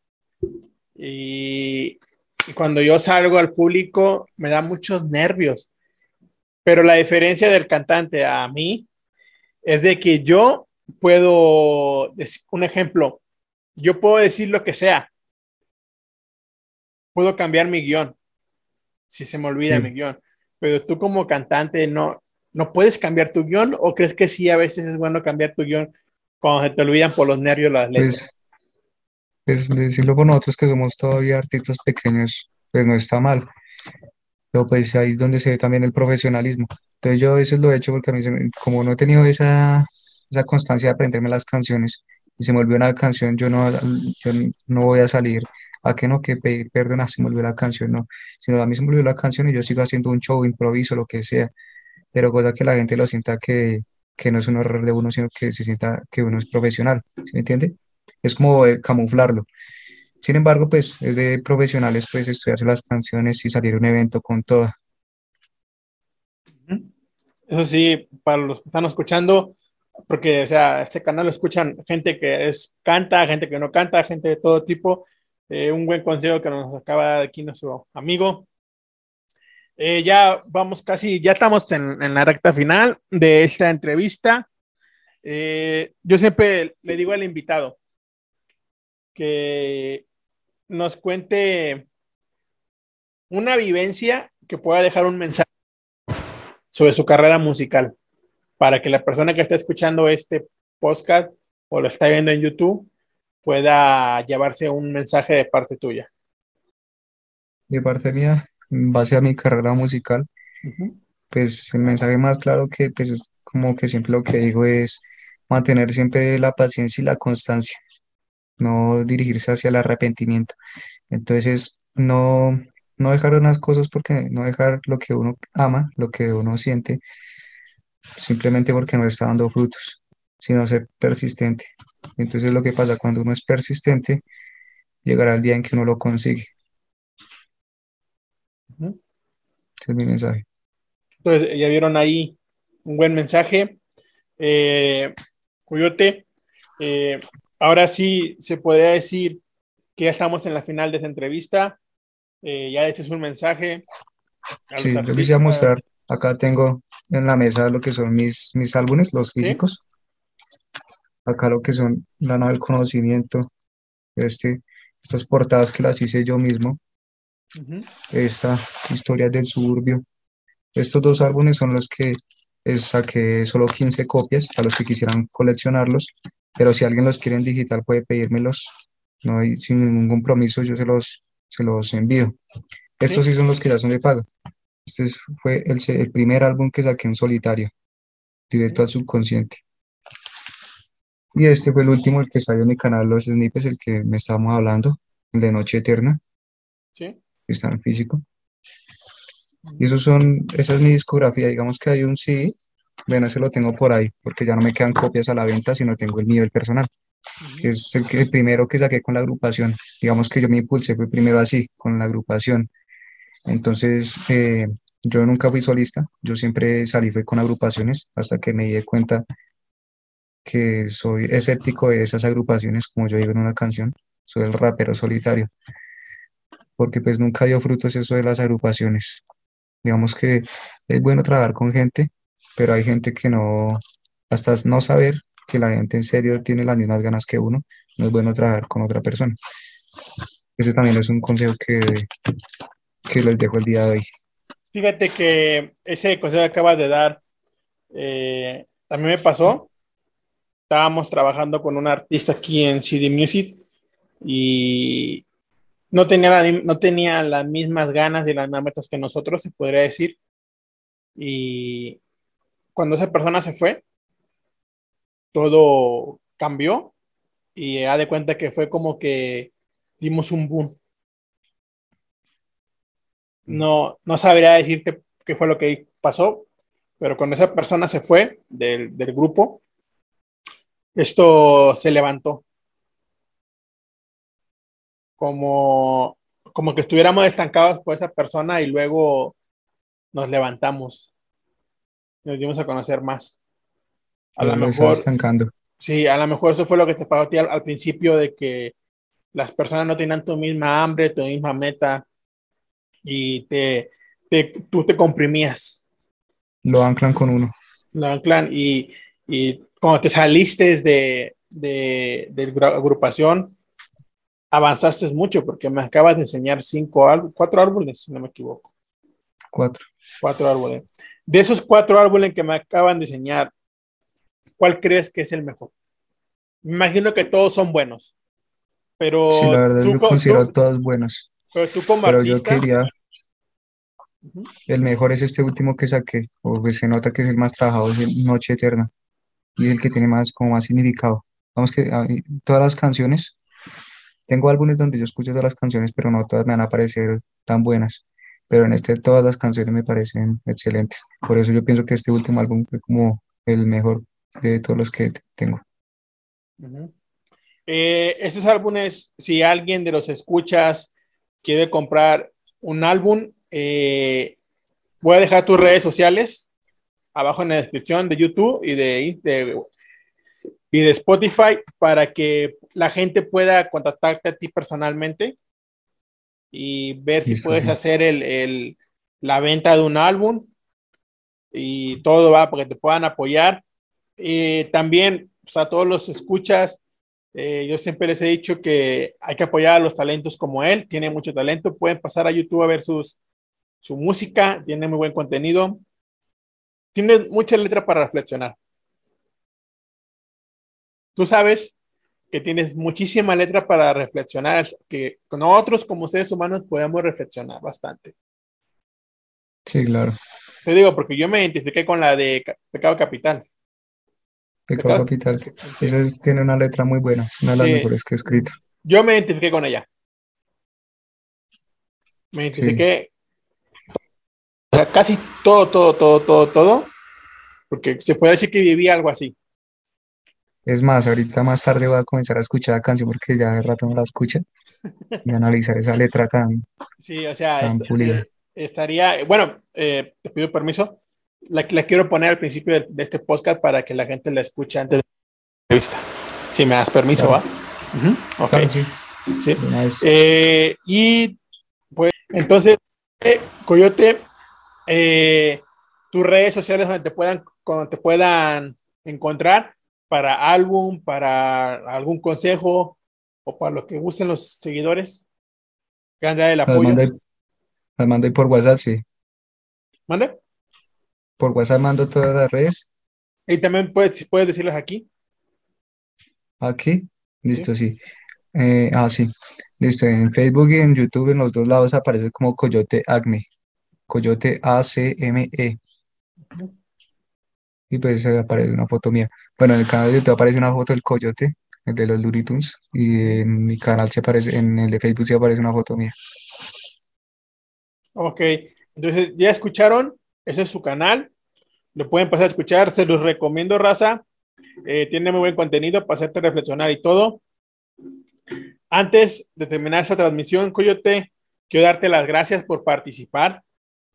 y, y cuando yo salgo al público me da muchos nervios. Pero la diferencia del cantante a mí es de que yo puedo, decir, un ejemplo, yo puedo decir lo que sea. Puedo cambiar mi guion si se me olvida sí. mi guion pero tú como cantante no, no puedes cambiar tu guion o crees que sí a veces es bueno cambiar tu guion cuando se te olvidan por los nervios las letras? Pues, pues decirlo con nosotros que somos todavía artistas pequeños, pues no está mal. Pero pues ahí es donde se ve también el profesionalismo. Entonces yo a veces lo he hecho porque a mí, se me, como no he tenido esa, esa constancia de aprenderme las canciones y se me olvidó una canción, yo no, yo no voy a salir a que no, que perdona, se me olvidó la canción, no, sino a mí se me olvidó la canción y yo sigo haciendo un show, improviso, lo que sea, pero cosa que la gente lo sienta que, que no es un error de uno, sino que se sienta que uno es profesional, ¿sí me entiende? Es como eh, camuflarlo. Sin embargo, pues es de profesionales, pues estudiarse las canciones y salir a un evento con toda. Eso sí, para los que están escuchando, porque, o sea, este canal lo escuchan gente que es, canta, gente que no canta, gente de todo tipo, eh, un buen consejo que nos acaba aquí nuestro amigo. Eh, ya vamos casi, ya estamos en, la recta final de esta entrevista. Eh, yo siempre le digo al invitado que nos cuente una vivencia que pueda dejar un mensaje sobre su carrera musical para que la persona que está escuchando este podcast o lo está viendo en YouTube pueda llevarse un mensaje de parte tuya. De parte mía, en base a mi carrera musical, uh -huh. pues el mensaje más claro que pues es como que siempre lo que digo es mantener siempre la paciencia y la constancia, no dirigirse hacia el arrepentimiento. Entonces, no, no dejar unas cosas porque no dejar lo que uno ama, lo que uno siente, simplemente porque no está dando frutos, sino ser persistente. Entonces lo que pasa cuando uno es persistente, llegará el día en que uno lo consigue. Ese es mi mensaje. Entonces, ya vieron ahí un buen mensaje. Eh, Coyote, eh, ahora sí se podría decir que ya estamos en la final de esta entrevista. Eh, ya este es un mensaje. Sí, yo quisiera mostrar, acá tengo en la mesa lo que son mis, mis álbumes, los físicos. ¿Sí? Acá lo que son la nave del conocimiento, este, estas portadas que las hice yo mismo. Esta Historias del Suburbio. Estos dos álbumes son los que saqué solo 15 copias a los que quisieran coleccionarlos, pero si alguien los quiere en digital puede pedírmelos, no hay sin ningún compromiso, yo se los, se los envío. Estos sí son los que ya son de pago. Este es- fue el, el primer álbum que saqué en solitario, directo al subconsciente. Y este fue el último, el que está en mi canal, Los Snippets, el que me estábamos hablando, el de Noche Eterna, Sí. que está en físico. Y esos son, esa es mi discografía. Digamos que hay un CD, bueno, ese lo tengo por ahí, porque ya no me quedan copias a la venta, sino tengo el mío, el personal, que es el, que- el primero que saqué con la agrupación. Digamos que yo me impulsé, fue primero así, con la agrupación. Entonces, eh, yo nunca fui solista, yo siempre salí fue con agrupaciones, hasta que me di cuenta que soy escéptico de esas agrupaciones, como yo digo en una canción, soy el rapero solitario, porque pues nunca dio frutos eso de las agrupaciones. Digamos que es bueno trabajar con gente, pero hay gente que no, hasta no saber que la gente en serio tiene las mismas ganas que uno, no es bueno trabajar con otra persona. Ese también es un consejo que, que les dejo el día de hoy. Fíjate que ese consejo que acabas de dar, eh, mí me pasó. Estábamos trabajando con un artista aquí en CD Music y no tenía, la- no tenía las mismas ganas y las mismas metas que nosotros, se podría decir. Y cuando esa persona se fue, todo cambió y ha de cuenta que fue como que dimos un boom. No, no sabría decirte qué fue lo que pasó, pero cuando esa persona se fue del, del grupo, esto se levantó. Como, como que estuviéramos estancados por esa persona y luego nos levantamos. Nos dimos a conocer más. A lo mejor, estancando. sí, a lo mejor eso fue lo que te pasó a ti al, al principio de que las personas no tenían tu misma hambre, tu misma meta y te, te- tú te comprimías. Lo anclan con uno. lo anclan y, y cuando te saliste de, de, de la agrupación, avanzaste mucho porque me acabas de enseñar cinco cuatro árboles, si no me equivoco, Cuatro. cuatro árboles. De esos cuatro árboles que me acaban de enseñar, ¿cuál crees que es el mejor? Me imagino que todos son buenos, pero Sí, la verdad tú, yo co- considero tú- todos buenos. pero tú como Pero yo artista, quería, Ujú. el mejor es este último que saqué, o pues se nota que es el más trabajado, es el Noche Eterna, y el que tiene más, como más significado. Vamos que a mí, todas las canciones, tengo álbumes donde yo escucho todas las canciones, pero no todas me van a parecer tan buenas, pero en este todas las canciones me parecen excelentes. Por eso yo pienso que este último álbum fue como el mejor de todos los que tengo. Eh, estos álbumes, si alguien de los escuchas quiere comprar un álbum, eh, voy a dejar tus redes sociales abajo en la descripción de YouTube y de, de- y de Spotify para que la gente pueda contactarte a ti personalmente y ver si Listo, puedes sí. hacer el, el- la venta de un álbum y todo va para que te puedan apoyar. Eh, también pues, a todos los escuchas, eh, yo siempre les he dicho que hay que apoyar a los talentos como él, tiene mucho talento, pueden pasar a YouTube a ver sus, su música, tiene muy buen contenido, tiene mucha letra para reflexionar. Tú sabes que tienes muchísima letra para reflexionar, que nosotros como seres humanos podemos reflexionar bastante. Sí, claro. Te digo, porque yo me identifiqué con la de Ca- Pecado Capital. Pecado Pecado- Capital. Sí. Esa es- tiene una letra muy buena, es una de las Sí. mejores que he escrito. Yo me identifiqué con ella. Me identifiqué o sea, casi todo, todo, todo, todo, todo, porque se puede decir que viví algo así. Es más, ahorita más tarde voy a comenzar a escuchar la canción porque ya de rato no la escucha y analizar esa letra tan, Sí, o sea, Tan est- pulida. estaría, bueno, eh, te pido permiso, la, la quiero poner al principio de, de este podcast para que la gente la escuche antes de la entrevista. Si me das permiso, Claro. ¿va? Ujú, ok, Claro, sí. Eh, y pues entonces, eh, Coyote, eh, tus redes sociales donde te puedan, donde te puedan encontrar para álbum, para algún consejo o para lo que gusten los seguidores. Grande el Las apoyo. mando Las mando ahí por WhatsApp, sí. ¿Mande? Por WhatsApp mando todas las redes. Y también puedes, puedes decirles aquí. Aquí. Listo, sí. Eh, ah, sí. Listo. En Facebook y en YouTube, en los dos lados aparece como Coyote Acme. Coyote A-C-M-E. Y pues eh, aparece una foto mía. Bueno, en el canal de YouTube aparece una foto del coyote, el de los Looney y en mi canal se aparece, en el de Facebook sí aparece una foto mía. Ok, entonces ya escucharon, ese es su canal, lo pueden pasar a escuchar, se los recomiendo, raza, eh, tiene muy buen contenido para hacerte reflexionar y todo. Antes de terminar esta transmisión, Coyote, quiero darte las gracias por participar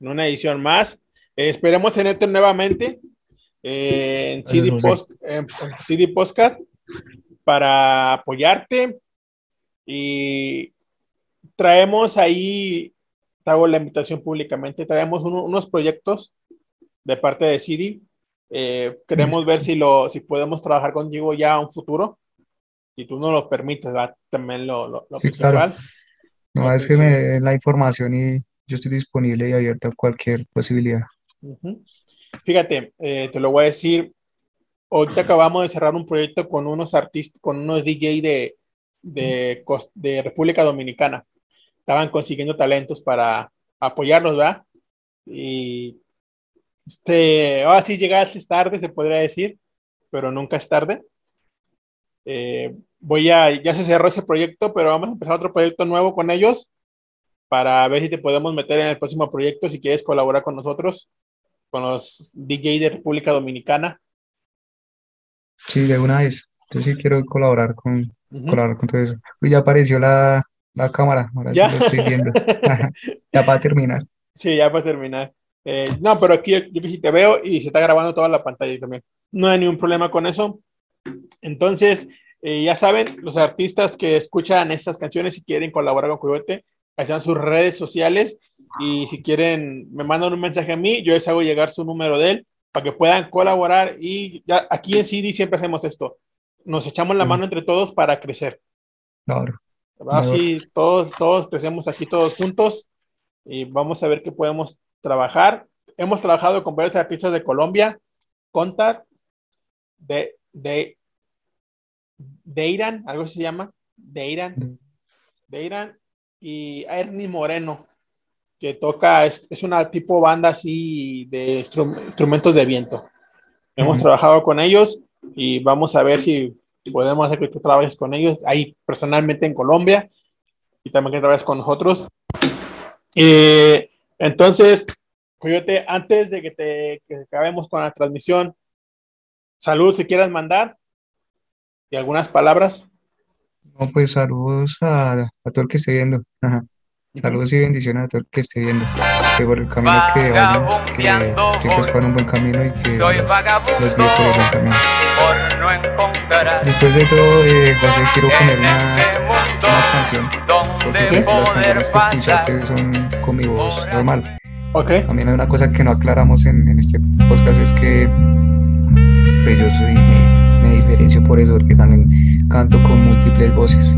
en una edición más. Eh, esperemos tenerte nuevamente eh, en, CD Post, en CD Postcard para apoyarte y traemos ahí, te hago la invitación públicamente, traemos uno- unos proyectos de parte de CD. Eh, queremos ver si, lo, si podemos trabajar contigo ya a un futuro. Si tú nos lo permites, ¿verdad? también lo, lo, lo Sí, claro. principal. No, Ok, es que sí. me la información y yo estoy disponible y abierto a cualquier posibilidad. Ujú. Fíjate, eh, te lo voy a decir. Ahorita acabamos de cerrar un proyecto con unos artistas, con unos DJ de, de, de República Dominicana. Estaban consiguiendo talentos para apoyarlos, ¿verdad? Y este, ahora sí llegaste tarde, se podría decir, pero nunca es tarde. Eh, voy a, ya se cerró ese proyecto, pero vamos a empezar otro proyecto nuevo con ellos para ver si te podemos meter en el próximo proyecto si quieres colaborar con nosotros, con los DJ de República Dominicana. Sí, de una vez. Yo sí quiero colaborar con, colaborar con todo eso. Uy, ya apareció la, la cámara, ahora sí Ya. lo estoy viendo. Ya para terminar. Sí, ya para terminar. Eh, no, pero aquí yo, yo sí te veo y se está grabando toda la pantalla también. No hay ningún problema con eso. Entonces, eh, ya saben, los artistas que escuchan estas canciones y quieren colaborar con Coyote, hacen sus redes sociales y si quieren, me mandan un mensaje a mí, yo les hago llegar su número de él para que puedan colaborar y ya aquí en CD siempre hacemos esto. Nos echamos la Mm. mano entre todos para crecer. Claro. Así todos, todos crecemos aquí todos juntos y vamos a ver qué podemos trabajar. Hemos trabajado con varios artistas de Colombia, Contact, de, de, de Irán, algo se llama, de Irán, de Irán, y Ernie Moreno, que toca, es, es una tipo banda así de instru- instrumentos de viento. Hemos Ujú. trabajado con ellos y vamos a ver si podemos hacer que tú trabajes con ellos ahí personalmente en Colombia y también que trabajes con nosotros. Eh, entonces, Coyote, antes de que te que acabemos con la transmisión, salud si quieras mandar y algunas palabras. No, pues saludos a, a todo el que esté viendo. Ajá. Saludos y bendiciones a todo el que esté viendo. Que por el camino que vayan, que siempre escojan un buen camino y que Soy vagabundo los guíe por el buen camino. por no Después de todo, eh, José, quiero poner una, este una canción. Porque donde pues, las canciones que escuchaste son con mi voz normal. Ok, También hay una cosa que no aclaramos en, en este podcast es que pues yo soy, me, me diferencio por eso, porque también canto con múltiples voces.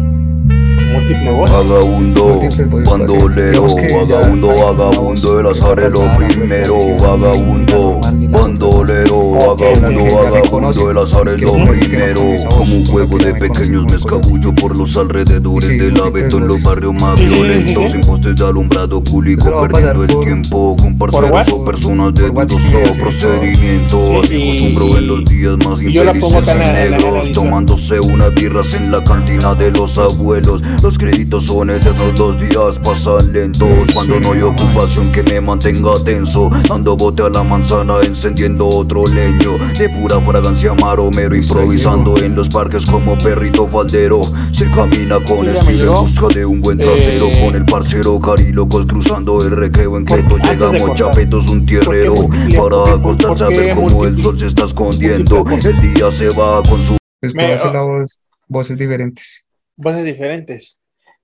Múltiple voz. Vagabundo, bandolero, vagabundo, vagabundo, el azar es lo primero, vagabundo, bandolero, vagabundo, vagabundo, el azar es lo primero, como un juego de pequeños me escabullo por los alrededores Sí, del abeto en los barrios más violentos, sí. en postes de alumbrado público, perdiendo el tiempo con ¿Por parceros what? o personas de dudoso sí, procedimientos, Sí, y y- acostumbro en los días más infelices en negros, tomándose unas birras en la cantina de los abuelos. Los créditos son eternos, los días pasan lentos. Cuando no hay ocupación que me mantenga tenso, dando bote a la manzana, encendiendo otro leño. De pura fragancia maromero, improvisando en los parques como perrito faldero. Se camina con estilo en busca de un buen trasero. Eh, Con el parcero carilocos cruzando el recreo en Cleto. Llegamos chapetos, un tierrero. Para ¿Por qué- acostarse a ver cómo el sol se está escondiendo. El día se va con su Pues Me- hacer oh. la voz, voces diferentes. Voces diferentes.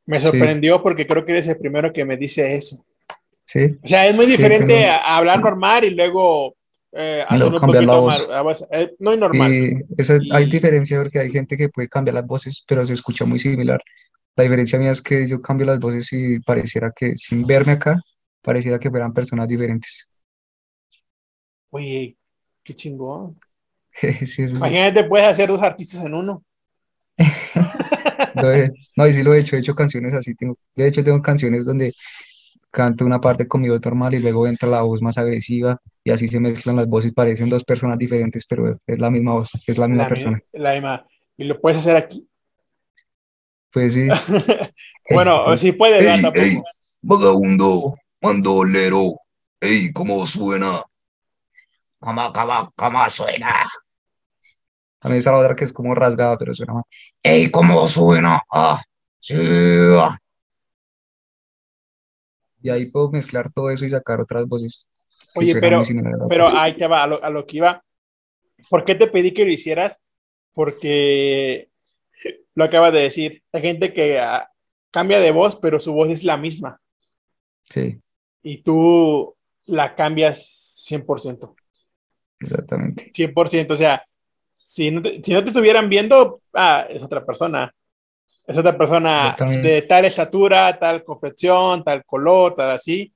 Me Sí. sorprendió porque creo que eres el primero que me dice eso. ¿Sí? O sea, es muy Sí, diferente tengo- a, hablar normal y luego eh, hacer un cambiar la poquito voz. más. a voz- eh, no es normal. Y esa- hay Y- diferencia porque hay gente que puede cambiar las voces, pero se escucha muy similar. La diferencia mía es que yo cambio las voces y pareciera que sin verme acá, pareciera que fueran personas diferentes. Oye, qué chingón. Sí, sí. Imagínate, puedes hacer dos artistas en uno. Lo he- no, y sí lo he hecho, he hecho canciones así, tengo, de hecho tengo canciones donde canto una parte con mi voz normal y luego entra la voz más agresiva y así se mezclan las voces, parecen dos personas diferentes, pero es la misma voz, es la misma La, mi- persona. la misma. Y lo puedes hacer aquí. Pues sí, Bueno, sí puedes, ¿verdad? Ey, Tampoco. ey, vagabundo, mandolero. Ey, ¿cómo suena? ¿Cómo, cómo, cómo suena? También está la otra que es como rasgada, pero suena mal. ¡Ey, cómo suena! ¡Ah! Sí. ah. Y ahí puedo mezclar todo eso y sacar otras voces Oye, pero, pero ahí te va, a lo, a lo que iba. ¿Por qué te pedí que lo hicieras? Porque lo acabas de decir. Hay gente que ah, cambia de voz, pero su voz es la misma. Sí, Y tú la cambias 100%. exactamente. 100%. O sea, si no te, si no te estuvieran viendo, ah, es otra persona. Es otra persona de tal estatura, tal confección, tal color, tal así.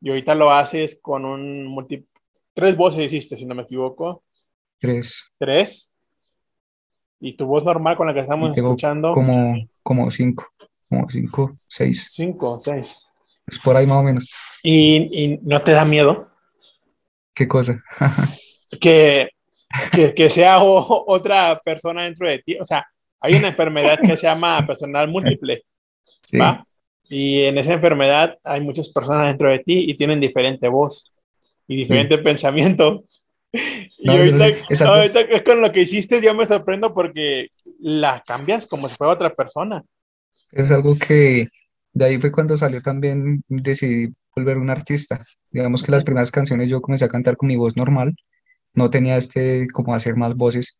Y ahorita lo haces con un multi... Tres voces hiciste, si no me equivoco. Tres, Tres. Y tu voz normal con la que estamos escuchando. como, como cinco, como cinco, seis, Cinco, seis. es por ahí más o menos. Y, y no te da miedo ¿Qué cosa? que, que, que sea o- otra persona dentro de ti. O sea, hay una enfermedad que se llama personal múltiple. Sí, ¿va? Y en esa enfermedad hay muchas personas dentro de ti y tienen diferente voz y diferente pensamiento. Y No, eso ahorita, es ahorita con lo que hiciste yo me sorprendo porque la cambias como si fuera otra persona. es algo que de ahí fue cuando salió también, decidí volver un artista. Digamos que las primeras canciones yo comencé a cantar con mi voz normal, no tenía este como hacer más voces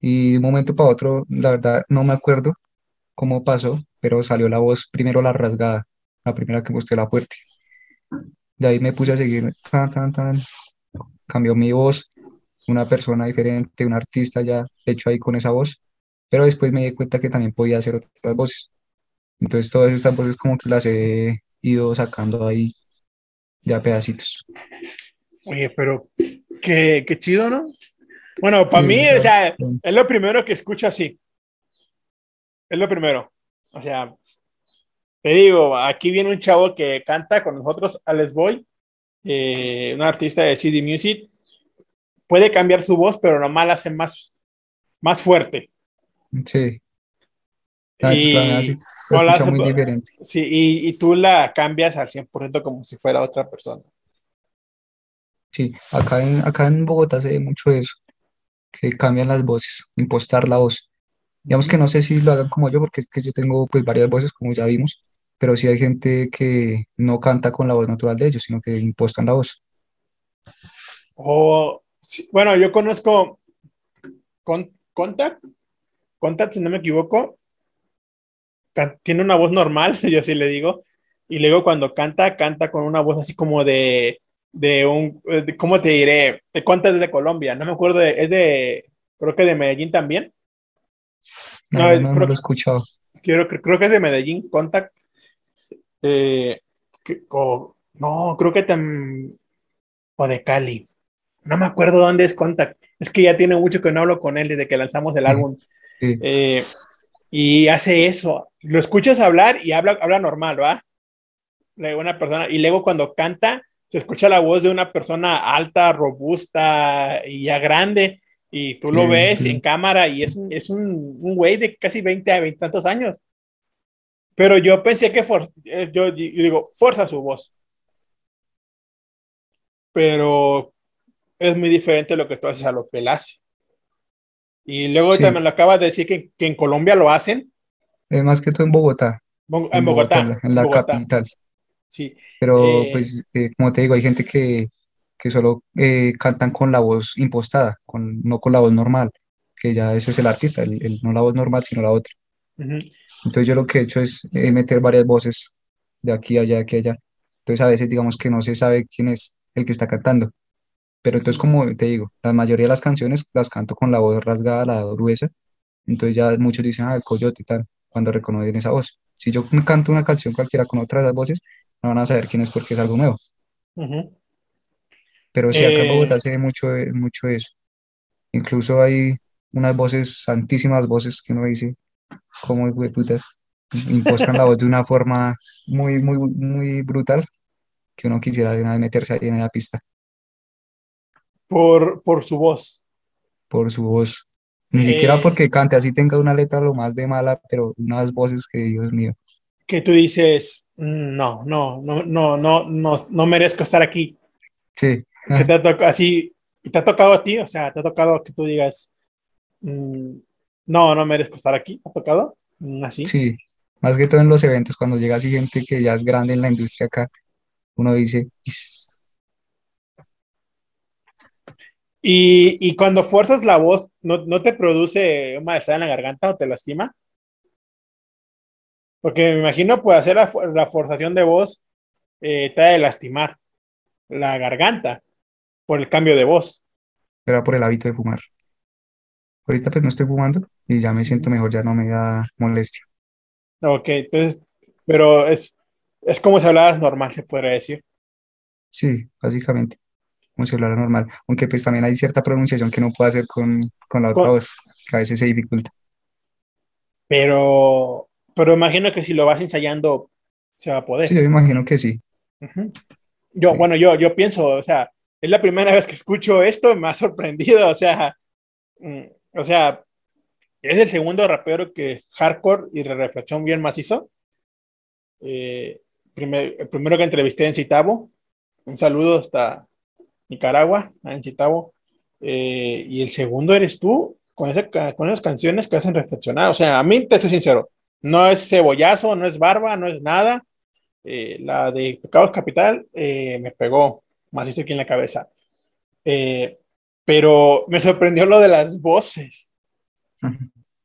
y de un momento para otro, la verdad no me acuerdo cómo pasó, pero salió la voz primero la rasgada, la primera que mostré la fuerte. De ahí me puse a seguir, tan, cambió mi voz, una persona diferente, un artista ya hecho ahí con esa voz, pero después me di cuenta que también podía hacer otras voces. Entonces todas estas voces como que las he ido sacando ahí ya pedacitos. Oye, pero qué, qué chido, ¿no? Bueno, para Sí, mí, o sea, es lo primero que escucho así. Es lo primero. O sea, te digo, aquí viene un chavo que canta con nosotros, Alex Boy, eh, un artista de CD Music. Puede cambiar su voz, pero nomás la hace más, más fuerte. Sí. Ah, Y- claro, así, no la hace- muy diferente. Sí, y, y tú la cambias al 100% como si fuera otra persona. Sí, acá en, acá en Bogotá se ve mucho eso, que cambian las voces, impostar la voz. Digamos que no sé si lo hagan como yo, porque es que yo tengo pues varias voces, como ya vimos, pero sí hay gente que no canta con la voz natural de ellos, sino que impostan la voz. O, bueno, yo conozco con, Contact, Contact, si no me equivoco, tiene una voz normal, yo sí le digo, y luego cuando canta, canta con una voz así como de, de un, eh, de- ¿cómo te diré? De Contact es de Colombia, no me acuerdo, de- es de, creo que de Medellín también, No, No, no, es- no creo- lo he escuchado. creo, que- creo que es de Medellín, Contact, eh, que- o- no, creo que también, o de Cali, no me acuerdo dónde es Contact, es que ya tiene mucho que no hablo con él desde que lanzamos el álbum. Sí. Eh, y hace eso. Lo escuchas hablar y habla, habla normal, ¿va? De una persona. Y luego cuando canta, se escucha la voz de una persona alta, robusta y ya grande. Y tú lo Sí, ves sí. en cámara y es un, es un, un güey de casi 20 a 20 tantos años. Pero yo pensé que for- eh, yo, yo digo, fuerza su voz. Pero es muy diferente lo que tú haces a lo que él hace. Y luego Sí. también lo acabas de decir que, que en Colombia lo hacen, Es más que todo en Bogotá, Bo- en en Bogotá, en la, en la Bogotá, capital. Sí. Pero Eh, pues, eh, como te digo, hay gente que, que solo eh, cantan con la voz impostada, con, no con la voz normal, que ya ese es el artista, el, el- no la voz normal, sino la otra. Ujú. Entonces yo lo que he hecho es eh, meter varias voces de aquí a allá, de aquí allá. Entonces a veces digamos que no se sabe quién es el que está cantando. Pero entonces como te digo, la mayoría de las canciones las canto con la voz rasgada, la voz gruesa. Entonces ya muchos dicen, ah, el coyote y tal, cuando reconocen esa voz. Si yo canto una canción cualquiera con otra de las voces, no van a saber quién es porque es algo nuevo. Pero sí, acá en Eh, Bogotá se ve mucho, de- mucho eso. Incluso hay unas voces, santísimas voces que uno dice, como putas, impostan la voz de una forma muy, muy, muy brutal que uno quisiera de una vez meterse ahí en la pista por, por su voz. por su voz. Ni siquiera Eh, porque cante, así tenga una letra lo más de mala, pero unas voces que, Dios mío. Que tú dices, "Mm, no, no, no, no, no, no, no merezco estar aquí. Sí, Que te ha tocado así, te ha tocado a ti, o sea, te ha tocado que tú digas, "Mm, no, no merezco estar aquí. ¿Te ha tocado? Mm, Así. sí. Más que todo en los eventos, cuando llega así gente que ya es grande en la industria acá, uno dice, "Is". Y, y cuando fuerzas la voz, ¿no, no te produce un malestar en la garganta o te lastima? Porque me imagino, pues, hacer la, forzación de voz eh, te ha de lastimar la garganta por el cambio de voz. era por el hábito de fumar. Ahorita pues no estoy fumando y ya me siento mejor, ya no me da molestia. Ok, entonces, pero es, es como si hablaras normal, se podría decir. Sí, básicamente, como si hablara normal. Aunque pues también hay cierta pronunciación que no puedo hacer con, con la otra Con- voz, que a veces se dificulta. Pero, pero imagino que si lo vas ensayando, se va a poder. Sí, yo imagino que sí. Yo, Sí. bueno, yo, yo pienso, o sea, es la primera vez que escucho esto, me ha sorprendido, o sea, mm, o sea, es el segundo rapero que hardcore y de reflexión bien macizo. Eh, primer- el primero que entrevisté en Citabo, un saludo hasta Nicaragua, en Citabo, Eh, y el segundo eres tú, con, ese, con esas canciones que hacen reflexionar, o sea, a mí te soy sincero, no es cebollazo, no es barba, no es nada, eh, la de Pecados Capital eh, me pegó macizo aquí en la cabeza. Eh, pero me sorprendió lo de las voces.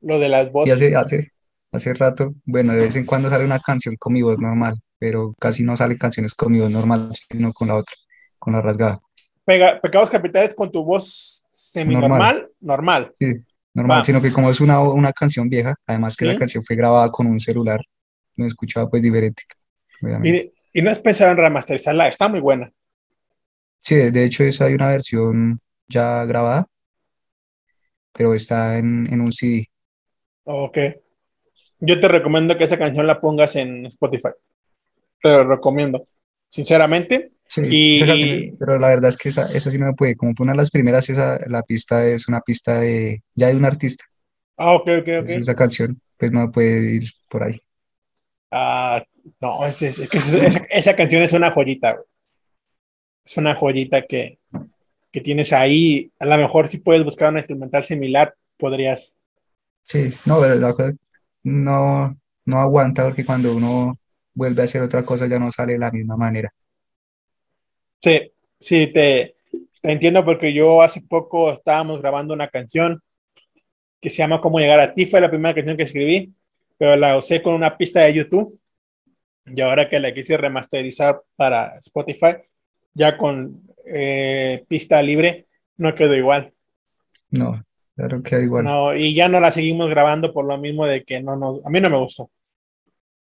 Lo de las Y voces. hace, hace, hace rato, bueno, de vez en cuando sale una canción con mi voz normal, pero casi no salen canciones con mi voz normal, sino con la otra, con la rasgada. Pega- Pecados Capitales con tu voz semi-normal, normal. Sí, normal, sino que como es una, una canción vieja, además que Sí. la canción fue grabada con un celular, me escuchaba pues diferente, obviamente. Y, y no has pensado en remasterizarla, está muy buena. Sí, de de hecho esa hay una versión ya grabada, pero está en, en un CD. Ok. Yo te recomiendo que esa canción la pongas en Spotify. Te lo recomiendo, sinceramente. Sí, Y- esa canción- pero la verdad es que esa, esa sí no me puede, como fue una de las primeras, esa, la pista es una pista de, ya de un artista, Ah, ok, ok, ok. Entonces esa canción pues no puede ir por ahí. Ah, no, es, es- es que esa, esa- esa canción es una joyita. güey. Es una joyita que, que tienes ahí. A lo mejor si puedes buscar una instrumental similar, podrías. Sí, no, pero la cosa no, no aguanta porque cuando uno vuelve a hacer otra cosa ya no sale de la misma manera. Sí, sí, te, te entiendo porque yo hace poco estábamos grabando una canción que se llama Cómo llegar a ti. Fue la primera canción que escribí, pero la usé con una pista de YouTube. Y ahora que la quise remasterizar para Spotify, ya con eh, pista libre, no quedó igual. No, claro que igual. No, y ya no la seguimos grabando por lo mismo de que no nos, a mí no me gustó.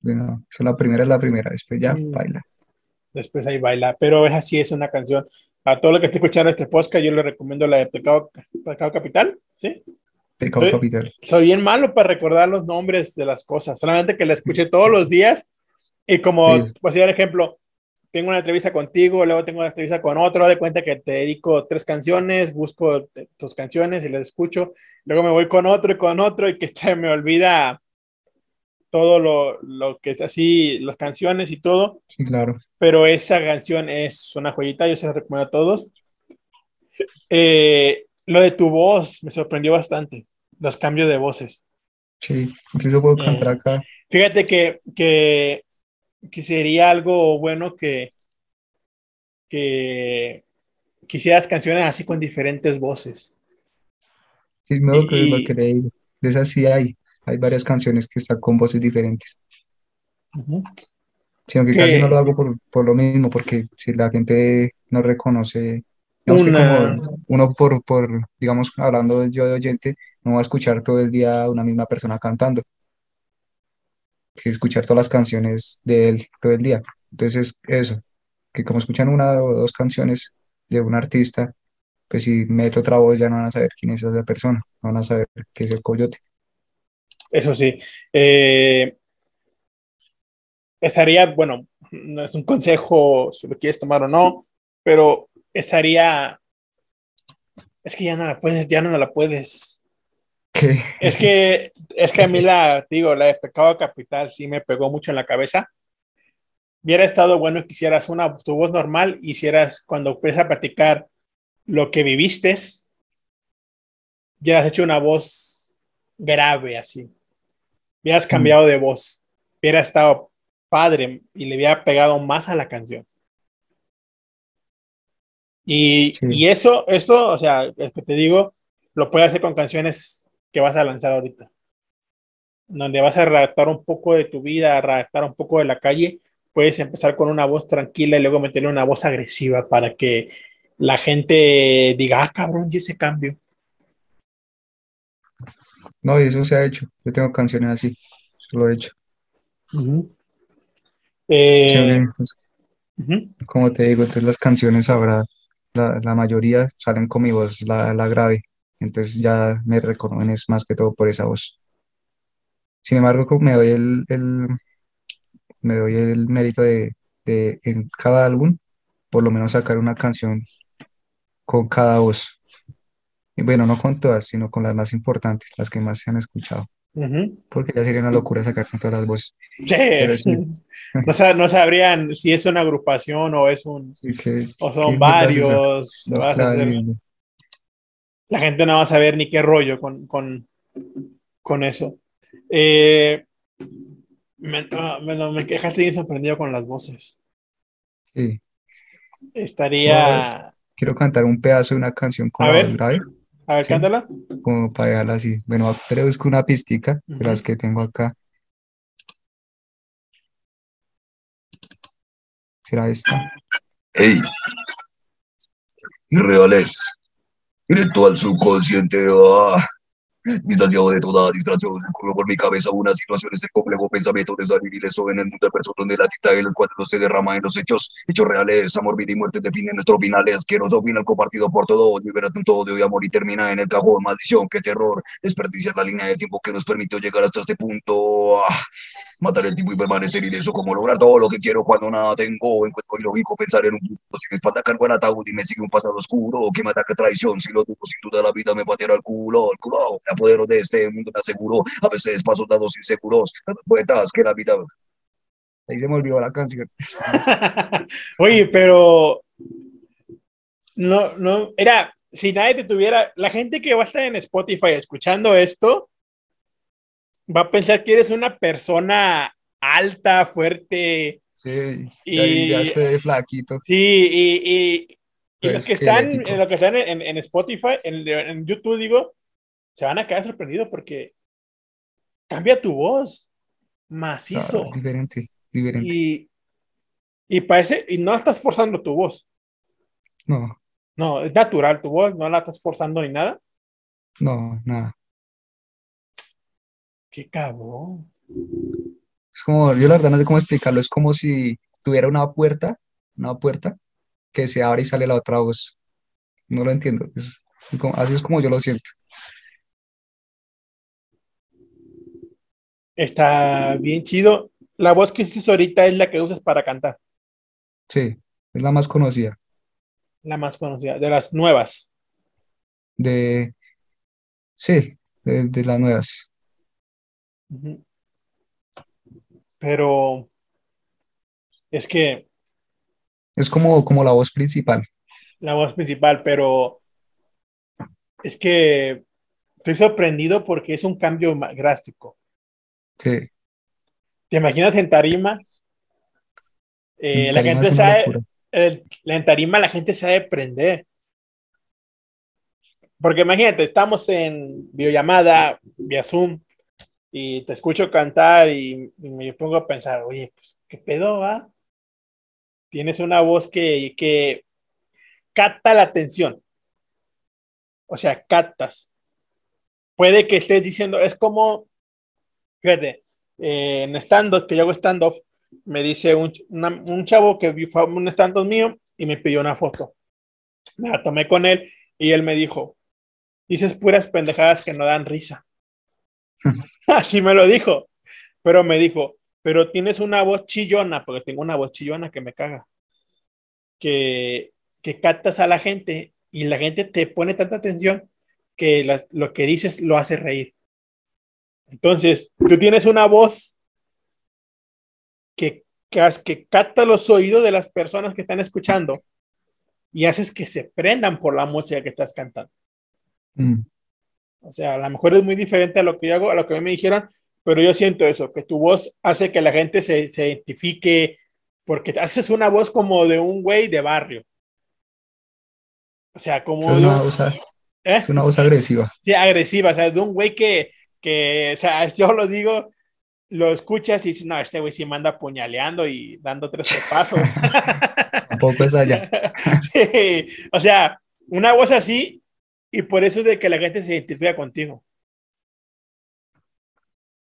Bueno, eso la primera es la primera, después ya Mm. baila. Después ahí baila, pero esa sí es una canción. A todo lo que esté escuchando este podcast, yo le recomiendo la de Pecado, Pecado Capital, ¿sí? Pecado Sí. capital. Soy bien malo para recordar los nombres de las cosas, solamente que la escuché todos los días y como, Sí. pues, dar ejemplo, tengo una entrevista contigo, luego tengo una entrevista con otro, de cuenta que te dedico tres canciones, busco eh, tus canciones y las escucho, luego me voy con otro y con otro y que se me olvida todo lo, lo que es así, las canciones y todo, Sí, claro. pero esa canción es una joyita, yo se la recomiendo a todos. Eh, lo de tu voz me sorprendió bastante, los cambios de voces. Sí, incluso puedo cantar Eh, acá. Fíjate que, que, que sería algo bueno que, que quisieras canciones así con diferentes voces. Sí, no, y- que lo digo. De esas sí hay. Hay varias canciones que están con voces diferentes. Sino que Que- casi no lo hago por, por lo mismo, porque si la gente no reconoce, digamos que Una- como uno por, por, digamos, hablando yo de oyente, no va a escuchar todo el día a una misma persona cantando, que escuchar todas las canciones de él todo el día. Entonces, eso, que como escuchan una o dos canciones de un artista, pues si meto otra voz ya no van a saber quién es esa persona, no van a saber qué es el coyote. Eso sí. Eh, estaría, bueno, no es un consejo si lo quieres tomar o no, pero estaría. Es que ya no la puedes, ya no la puedes. ¿Qué? Es que, es que a mí la, digo, la de pecado capital sí me pegó mucho en la cabeza. Hubiera estado bueno que hicieras una, tu voz normal, hicieras cuando empiezas a platicar lo que viviste, hubieras hecho una voz grave así. Hubieras cambiado de voz. Hubiera estado padre y le hubiera pegado más a la canción. Y, Sí. y eso, esto, o sea, es que te digo, lo puedes hacer con canciones que vas a lanzar ahorita. Donde vas a redactar un poco de tu vida, redactar un poco de la calle, puedes empezar con una voz tranquila y luego meterle una voz agresiva para que la gente diga, ah, cabrón, y ese cambio. No, y eso se ha hecho. Yo tengo canciones así, eso lo he hecho. Eh, pues, como te digo, entonces las canciones ahora, la, la mayoría salen con mi voz, la, la grave. Entonces ya me reconocen es más que todo por esa voz. Sin embargo, como me doy el, el- me doy el mérito de, de en cada álbum, por lo menos sacar una canción con cada voz. Y bueno, no con todas, sino con las más importantes, las que más se han escuchado. Porque ya sería una locura sacar con todas las voces. Sí. Pero sí. No, sa- no sabrían si es una agrupación o es un que, o ¿qué son varios. No, vas a claro, hacer- la gente no va a saber ni qué rollo con, con, con eso. Eh, me, ah, no, me dejaste bien sorprendido con las voces. sí. Estaría. Quiero cantar un pedazo de una canción con A la ver. grave, A ver, Sí. cántala. como para dejarla así. Bueno, pero busco una pistica de las que tengo acá. ¿Será esta? Hey. Irreales. Directo al subconsciente. Ah. Distanciado de toda distracción, se corrió por mi cabeza una situación, este complejo pensamiento de salir ileso en el mundo de personas la tinta de los cuadros se derrama en los hechos, hechos reales, amor, vida y muerte definen nuestros finales, asqueroso final compartido por todos, libérate un todo de hoy, amor, y termina en el cajón, maldición, qué terror, desperdiciar la línea de tiempo que nos permitió llegar hasta este punto, ah. matar el tiempo y permanecer ileso, como lograr todo lo que quiero cuando nada tengo, encuentro ilógico pensar en un punto, sin espalda cargo el ataúd y me sigue un pasado oscuro, que me ataca traición, si lo dudo, sin duda la vida me pateará el culo, el culo, me apodero de este mundo, me aseguro, a veces paso dados inseguros, poetas que la vida... Ahí se me olvidó la canción. Oye, pero no, no, era, si nadie te tuviera, la gente que va a estar en Spotify escuchando esto, va a pensar que eres una persona alta, fuerte, Sí, Y- ya esté flaquito. sí, y, y, y Pues los que están, los que están en, en Spotify, en, en YouTube, digo, se van a quedar sorprendidos porque cambia tu voz, macizo. Claro, es diferente, diferente. y, y parece, y no estás forzando tu voz. No, No, es natural tu voz, no la estás forzando ni nada. no, nada. Qué cabrón. Es como, yo la verdad no sé cómo explicarlo, es como si tuviera una puerta, una puerta que se abre y sale la otra voz. No lo entiendo, es así es como yo lo siento. Está bien chido. La voz que usas ahorita es la que usas para cantar, Sí, es la más conocida. la más conocida, de las nuevas. De, sí, de, de las nuevas. Pero es que Es como, como la voz principal. la voz principal, pero es que estoy sorprendido porque es un cambio drástico. Sí, ¿Te imaginas en tarima? Eh, en la gente sabe, el- en tarima la gente sabe prender. Porque imagínate, estamos en videollamada, vía Zoom, y te escucho cantar y, y me pongo a pensar, oye, pues, ¿qué pedo va? Tienes una voz que, que capta la atención. O sea, captas. Puede que estés diciendo, es como, fíjate, eh, en stand-up, que yo hago stand-up, me dice un, una- un chavo que fue a un stand mío y me pidió una foto. Me la tomé con él y él me dijo, dices puras pendejadas que no dan risa. Así me lo dijo, pero me dijo, pero tienes una voz chillona, porque tengo una voz chillona que me caga, que, que captas a la gente y la gente te pone tanta atención que las- lo que dices lo hace reír. Entonces, tú tienes una voz que, que, que capta los oídos de las personas que están escuchando y haces que se prendan por la música que estás cantando. Mm, O sea, a lo mejor es muy diferente a lo que yo hago, a lo que me dijeron, pero yo siento eso, que tu voz hace que la gente se, se identifique, porque haces una voz como de un güey de barrio. O sea, como Es de una un, voz, ¿eh? es una voz agresiva. Sí, agresiva, o sea, de un güey que, que, o sea, yo lo digo, lo escuchas y dices, no, este güey sí me anda puñaleando y dando tres pasos. Tampoco es allá. sí, o sea, una voz así y por eso es de que la gente se identifica contigo.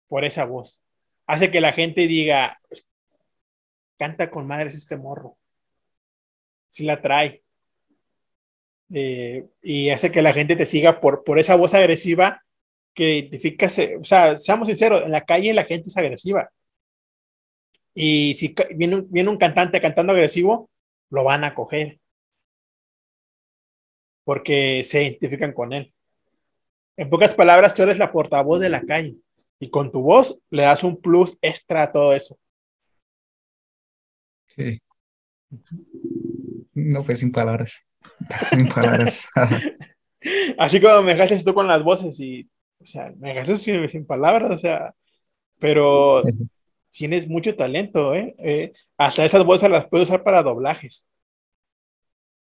Por esa voz. Hace que la gente diga, canta con madres este morro. Sí la trae. Eh, y hace que la gente te siga por, por esa voz agresiva que identifica, o sea, seamos sinceros, en la calle la gente es agresiva. Y si ca- viene un, viene un cantante cantando agresivo, lo van a coger. Porque se identifican con él. En pocas palabras, tú eres la portavoz de la calle. Y con tu voz le das un plus extra a todo eso. Sí. No, pues sin palabras. Sin palabras. Así como me dejaste tú con las voces y, o sea, me dejaste sin, palabras, o sea, pero tienes mucho talento, ¿eh? Eh, hasta esas voces las puedes usar para doblajes.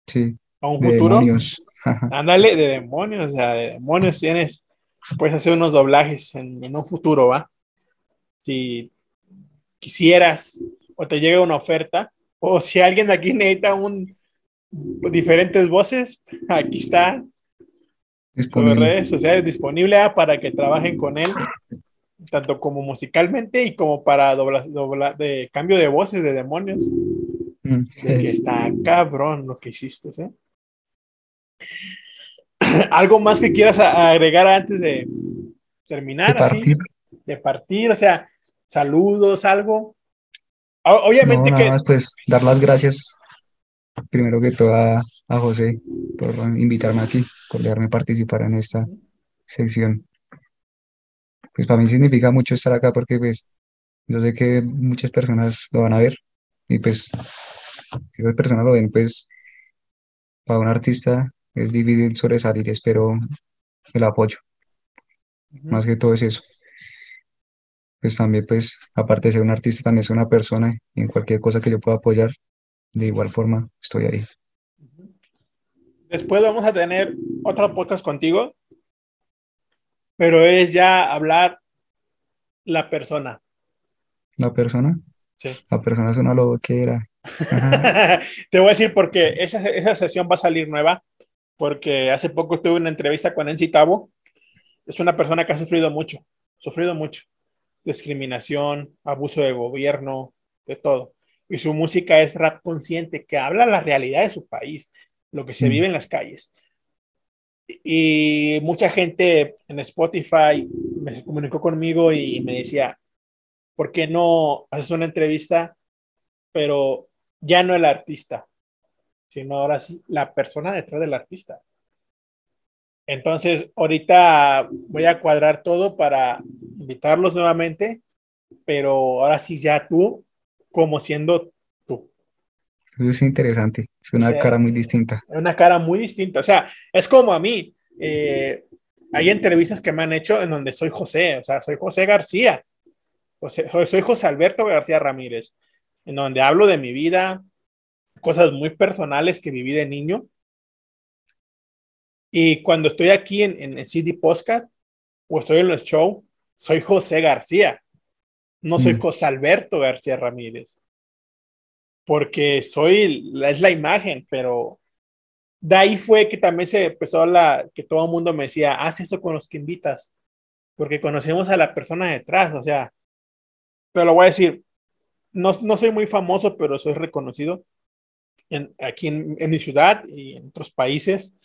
Sí, A un de futuro, demonios. ándale, de demonios, o sea, de demonios tienes, puedes hacer unos doblajes en, en un futuro, ¿va? Si quisieras o te llega una oferta, o si alguien de aquí necesita un diferentes voces, aquí está Disponible. redes sociales disponible ah, para que trabajen con él, tanto como musicalmente y como para dobla, dobla- de cambio de voces de demonios. Mm, De que está cabrón lo que hiciste, ¿eh? ¿Algo más que quieras agregar antes de terminar? De así? partir. de partir, o sea, saludos, algo. Obviamente No, que nada más pues dar las gracias primero que todo a, a José por invitarme aquí, por dejarme participar en esta sección. Pues para mí significa mucho estar acá porque pues yo sé que muchas personas lo van a ver y pues si esas personas lo ven pues para un artista es difícil sobresalir, espero el apoyo, más que todo es eso. Pues también pues aparte de ser un artista también soy una persona y en cualquier cosa que yo pueda apoyar, de igual forma estoy ahí. Después vamos a tener otro podcast contigo, pero es ya hablar la persona. ¿La persona? Sí. La persona es una loquera. Te voy a decir porque esa, esa sesión va a salir nueva, porque hace poco tuve una entrevista con Enzi Tabo. Es una persona que ha sufrido mucho, sufrido mucho. Discriminación, abuso de gobierno, de todo. Y su música es rap consciente, que habla la realidad de su país, lo que se Mm. vive en las calles. Y mucha gente en Spotify me comunicó conmigo y me decía, ¿por qué no haces una entrevista, pero ya no el artista, sino ahora sí la persona detrás del artista? Entonces, ahorita voy a cuadrar todo para invitarlos nuevamente, pero ahora sí ya tú, como siendo tú. Eso es interesante, es una Sí. cara muy distinta. Es una cara muy distinta. O sea, es como a mí. eh, hay entrevistas que me han hecho en donde soy José, o sea, soy José García. José- soy José Alberto García Ramírez, en donde hablo de mi vida, cosas muy personales que viví de niño. Y cuando estoy aquí en, en, en CD Podcast o estoy en los shows, soy José García. No soy Mm. José Alberto García Ramírez. Porque soy, es la imagen, pero de ahí fue que también se empezó la, que todo el mundo me decía, haz eso con los que invitas, porque conocemos a la persona detrás, o sea, pero lo voy a decir, no, no soy muy famoso, pero soy reconocido en- aquí en, en mi ciudad y en otros países.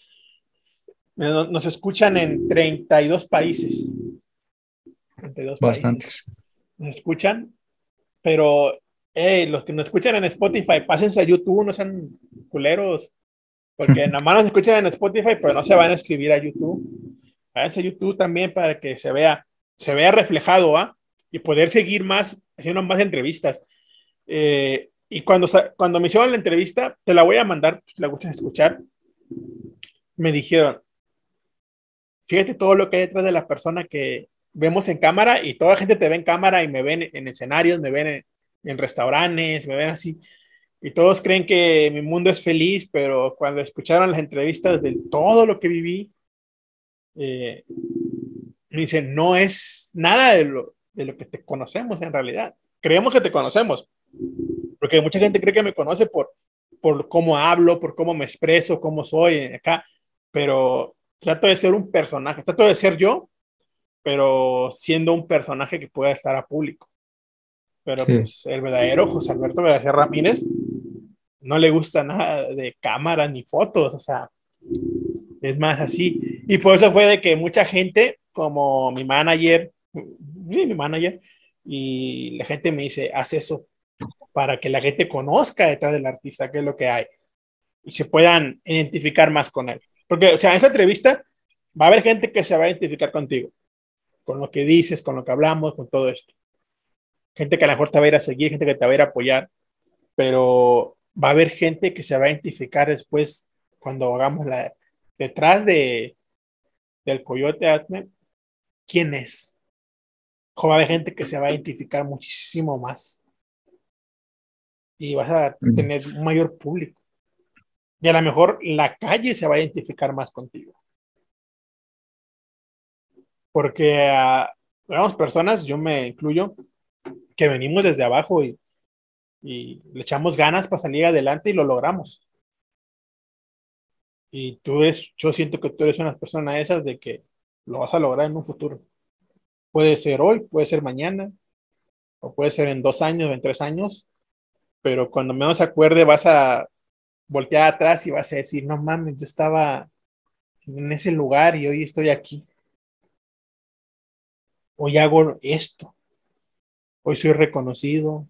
Nos, nos escuchan en 32 países. 32 países Bastantes. Nos escuchan, pero hey, los que nos escuchan en Spotify, pásense a YouTube, no sean culeros, porque nada más nos escuchan en Spotify, pero no se van a escribir a YouTube. Váyanse a YouTube también para que se vea, se vea reflejado, ¿ah? Y poder seguir más, haciendo más entrevistas. Eh, y cuando, cuando me hicieron la entrevista, te la voy a mandar, si la gustas escuchar, me dijeron, fíjate todo lo que hay detrás de la persona que vemos en cámara y toda la gente te ve en cámara y me ven en escenarios, me ven en, en restaurantes, me ven así. Y todos creen que mi mundo es feliz, pero cuando escucharon las entrevistas de todo lo que viví, eh, me dicen, no es nada de lo, de lo que te conocemos en realidad. Creemos que te conocemos, porque mucha gente cree que me conoce por, por cómo hablo, por cómo me expreso, cómo soy acá, pero trato de ser un personaje, trato de ser yo, pero siendo un personaje que pueda estar a público. Pero Sí. pues, el verdadero José Alberto Benacer Ramírez no le gusta nada de cámaras ni fotos, o sea, es más así. Y por eso fue de que mucha gente, como mi manager, sí, mi manager, y la gente me dice, haz eso para que la gente conozca detrás del artista qué es lo que hay y se puedan identificar más con él. Porque, o sea, en esta entrevista va a haber gente que se va a identificar contigo, con lo que dices, con lo que hablamos, con todo esto. Gente que a lo mejor te va a ir a seguir, gente que te va a ir a apoyar, pero va a haber gente que se va a identificar después cuando hagamos la detrás de del coyote Atme, quién es. O va a haber gente que se va a identificar muchísimo más. Y vas a tener un mayor público. Y a lo mejor la calle se va a identificar más contigo. Porque digamos personas, yo me incluyo, que venimos desde abajo y, y le echamos ganas para salir adelante y lo logramos. Y tú eres, yo siento que tú eres una persona de esas de que lo vas a lograr en un futuro. Puede ser hoy, puede ser mañana, o puede ser en dos años, en tres años, pero cuando menos se acuerde vas a voltear atrás y vas a decir, no mames, yo estaba en ese lugar y hoy estoy aquí. Hoy hago esto. Hoy soy reconocido.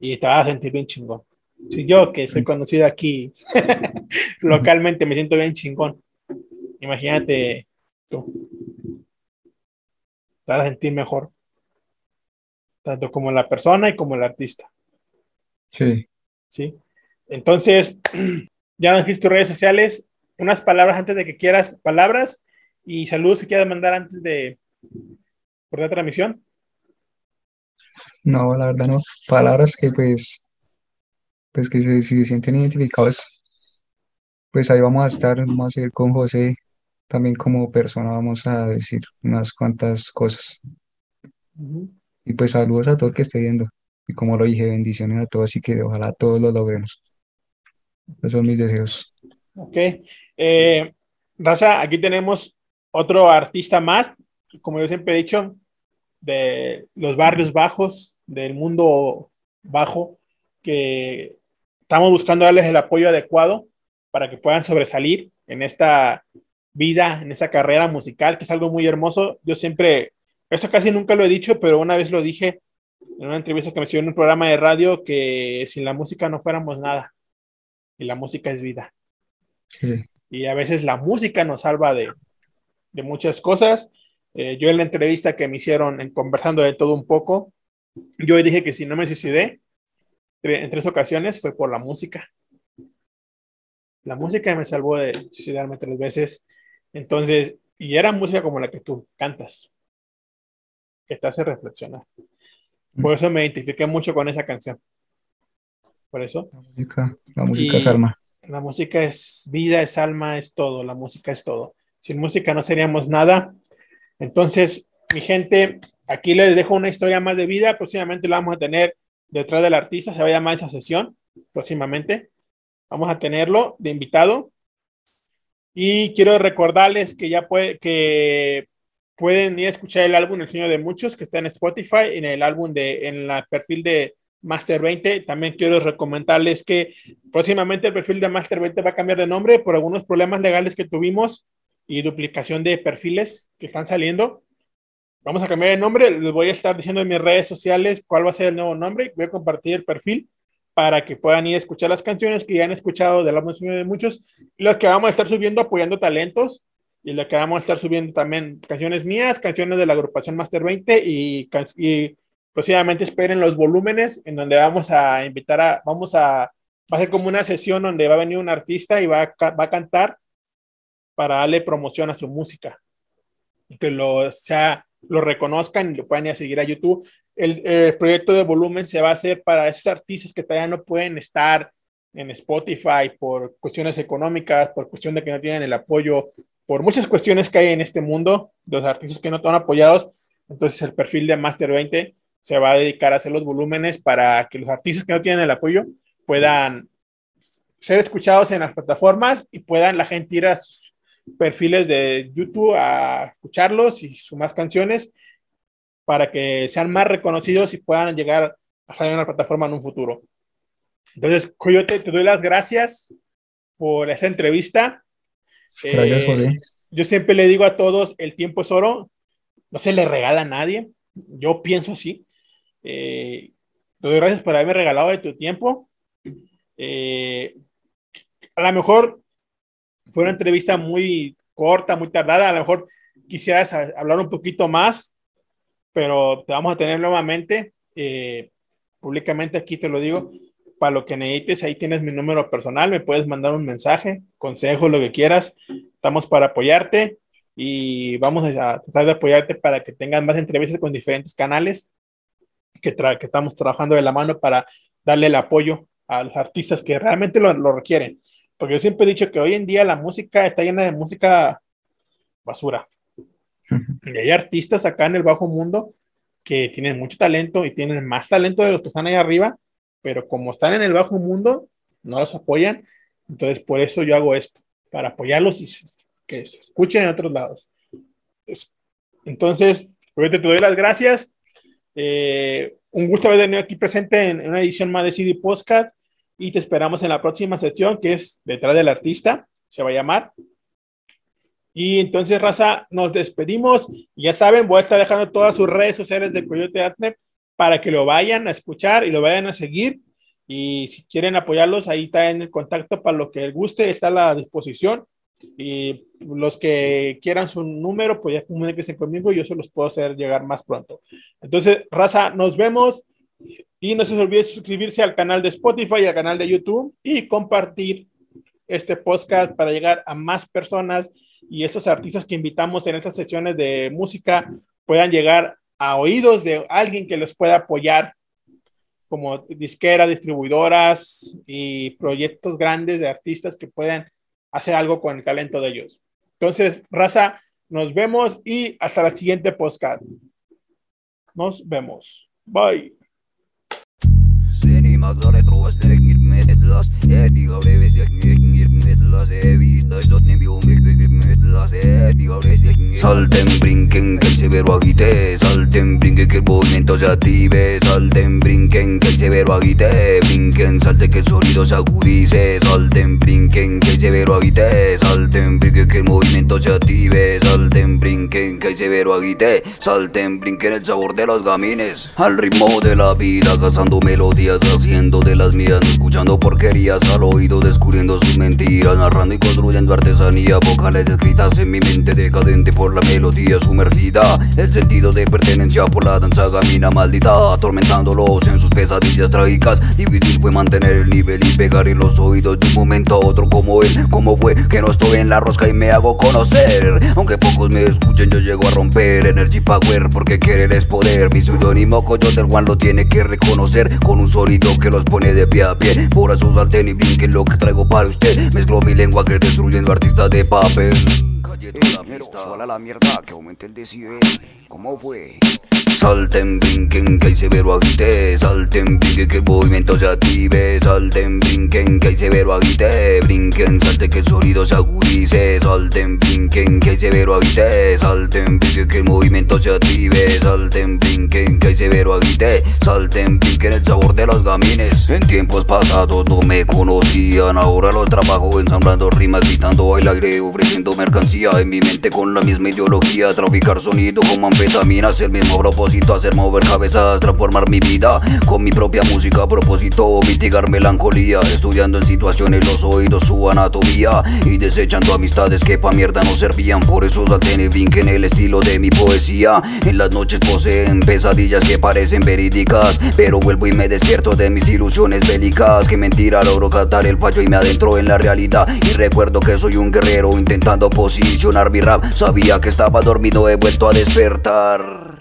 Y te vas a sentir bien chingón. Si yo que soy conocido aquí localmente me siento bien chingón. Imagínate tú. Te vas a sentir mejor. Tanto como la persona y como el artista. Sí. ¿sí? Entonces, ya nos dijiste tus redes sociales, unas palabras antes de que quieras, palabras y saludos si quieras mandar antes de por la transmisión. No, la verdad no. Palabras que pues, pues que se, si se sienten identificados, pues ahí vamos a estar, vamos a seguir con José. También como persona vamos a decir unas cuantas cosas. Y pues saludos a todo el que esté viendo. Y como lo dije, bendiciones a todos y que ojalá todos lo logremos. Esos son mis deseos. Ok. Eh, Raza, aquí tenemos otro artista más, como yo siempre he dicho, de los barrios bajos, del mundo bajo, que estamos buscando darles el apoyo adecuado para que puedan sobresalir en esta vida, en esa carrera musical, que es algo muy hermoso. Yo siempre, eso casi nunca lo he dicho, pero una vez lo dije en una entrevista que me hicieron en un programa de radio, que sin la música no fuéramos nada. Y la música es vida. Sí, Y a veces la música nos salva de, de muchas cosas. Eh, yo en la entrevista que me hicieron en conversando de todo un poco, yo dije que si no me suicidé en tres ocasiones fue por la música. La música me salvó de suicidarme tres veces. Entonces, y era música como la que tú cantas, que te hace reflexionar. Por eso me identifiqué mucho con esa canción. Por eso, la música, la música es alma. la música es vida, es alma, es todo. La música es todo. Sin música no seríamos nada. Entonces, mi gente, aquí les dejo una historia más de vida. Próximamente la vamos a tener detrás del artista. Se va a llamar esa sesión próximamente. Vamos a tenerlo de invitado. Y quiero recordarles que ya puede, que pueden ir a escuchar el álbum El sueño de muchos, que está en Spotify, en el álbum de, en la perfil de Master 20. También quiero recomendarles que próximamente el perfil de Master 20 va a cambiar de nombre por algunos problemas legales que tuvimos y duplicación de perfiles que están saliendo. Vamos a cambiar de nombre. Les voy a estar diciendo en mis redes sociales cuál va a ser el nuevo nombre. Voy a compartir el perfil para que puedan ir a escuchar las canciones que ya han escuchado de la música de muchos los que vamos a estar subiendo apoyando talentos y los que vamos a estar subiendo también canciones mías, canciones de la agrupación Master 20 y, y próximamente esperen los volúmenes en donde vamos a invitar a, vamos a, va a ser como una sesión donde va a venir un artista y va va a cantar para darle promoción a su música y que lo sea lo reconozcan y lo puedan ir a seguir a YouTube. El, proyecto de volumen se va a hacer para esos artistas que todavía no pueden estar en Spotify por cuestiones económicas, por cuestión de que no tienen el apoyo, por muchas cuestiones que hay en este mundo, los artistas que no están apoyados. Entonces el perfil de Master 20 se va a dedicar a hacer los volúmenes para que los artistas que no tienen el apoyo puedan ser escuchados en las plataformas y puedan la gente ir a perfiles de YouTube a escucharlos y sus más canciones para que sean más reconocidos y puedan llegar a salir en la plataforma en un futuro. Entonces, Coyote, te doy las gracias por esta entrevista. Gracias, eh, José. Yo siempre le digo a todos, el tiempo es oro, no se le regala a nadie. Yo pienso así. Eh, te doy gracias por haberme regalado de tu tiempo. Eh, a lo mejor fue una entrevista muy corta, muy tardada. A lo mejor quisieras hablar un poquito más, pero te vamos a tener nuevamente. Eh, públicamente aquí te lo digo. Para lo que necesites, ahí tienes mi número personal. Me puedes mandar un mensaje, consejo, lo que quieras. Estamos para apoyarte y vamos a tratar de apoyarte para que tengas más entrevistas con diferentes canales que, estamos trabajando de la mano para darle el apoyo a los artistas que realmente lo requieren. Porque yo siempre he dicho que hoy en día la música está llena de música basura. Y hay artistas acá en el bajo mundo que tienen mucho talento y tienen más talento de los que están ahí arriba, pero como están en el bajo mundo, no los apoyan. Entonces, por eso yo hago esto, para apoyarlos y que se escuchen en otros lados. Entonces, te doy las gracias. Eh, un gusto haber venido aquí presente en una edición más de CD Podcast y te esperamos en la próxima sección que es detrás del artista, se va a llamar. Y entonces, Raza, nos despedimos. Ya saben, voy a estar dejando todas sus redes sociales de Coyote Atnep para que lo vayan a escuchar y lo vayan a seguir. Y si quieren apoyarlos, ahí está en el contacto para lo que les guste, está a la disposición. Y los que quieran su número, pues ya comuníquense conmigo y yo se los puedo hacer llegar más pronto. Entonces, Raza, nos vemos. Y no se olvide suscribirse al canal de Spotify y al canal de YouTube y compartir este podcast para llegar a más personas y estos artistas que invitamos en estas sesiones de música puedan llegar a oídos de alguien que los pueda apoyar como disquera, distribuidoras y proyectos grandes de artistas que puedan hacer algo con el talento de ellos. Entonces, raza, nos vemos y hasta la siguiente podcast. Nos vemos. Bye. i mimo, dole krúva, sterek, mír, Salten brinquen que el severo agite. Salten brinquen que el movimiento se active. Salten brinquen que el severo agite. Brinquen, salte que el sonido se agudice. Salten brinquen que el severo agite. Salten brinquen que el movimiento se active. Salten brinquen que el severo agite. Salten brinquen el sabor de los gamines. Al ritmo de la vida cazando melodías así de las mías, escuchando porquerías al oído, descubriendo sus mentiras, narrando y construyendo artesanía, vocales escritas en mi mente decadente por la melodía sumergida, el sentido de pertenencia por la danza gamina maldita, atormentándolos en sus pesadillas trágicas, difícil fue mantener el nivel y pegar en los oídos de un momento a otro como él, como fue que no estoy en la rosca y me hago conocer, aunque pocos me escuchen yo llego a romper, Energy Power porque querer es poder, mi seudónimo Coyote One lo tiene que reconocer con un sonido que los pone de pie a pie Por eso salten y brinquen lo que traigo para usted. Mezclo mi lengua que destruyendo artistas de papel Pero sola la mierda, que aumente el decibel. ¿Cómo fue? Salten, brinquen, que hay severo agite. Salten, brinquen, que el movimiento se active. Salten, brinquen, que hay severo agite. Brinquen, salten, que el sonido se agudice. Salten, brinquen, que hay severo agite. Salten, brinquen, que el movimiento se active. Salten, brinquen, que hay severo agite. Salten, brinquen, el sabor de los gamines. En tiempos pasados no me conocían Ahora lo trabajo ensamblando rimas Gritando al aire, ofreciendo mercancía En mi mente con la misma ideología Traficar sonido como anfetaminas El mismo propósito hacer mover cabezas, transformar mi vida con mi propia música. A propósito, mitigar melancolía, estudiando en situaciones los oídos su anatomía y desechando amistades que pa' mierda no servían. Por eso salten y brinquen el estilo de mi poesía. En las noches poseen pesadillas que parecen verídicas, pero vuelvo y me despierto de mis ilusiones bélicas. Que mentira logro captar el fallo y me adentro en la realidad. Y recuerdo que soy un guerrero intentando posicionar mi. Sabía que estaba dormido, he vuelto a despertar.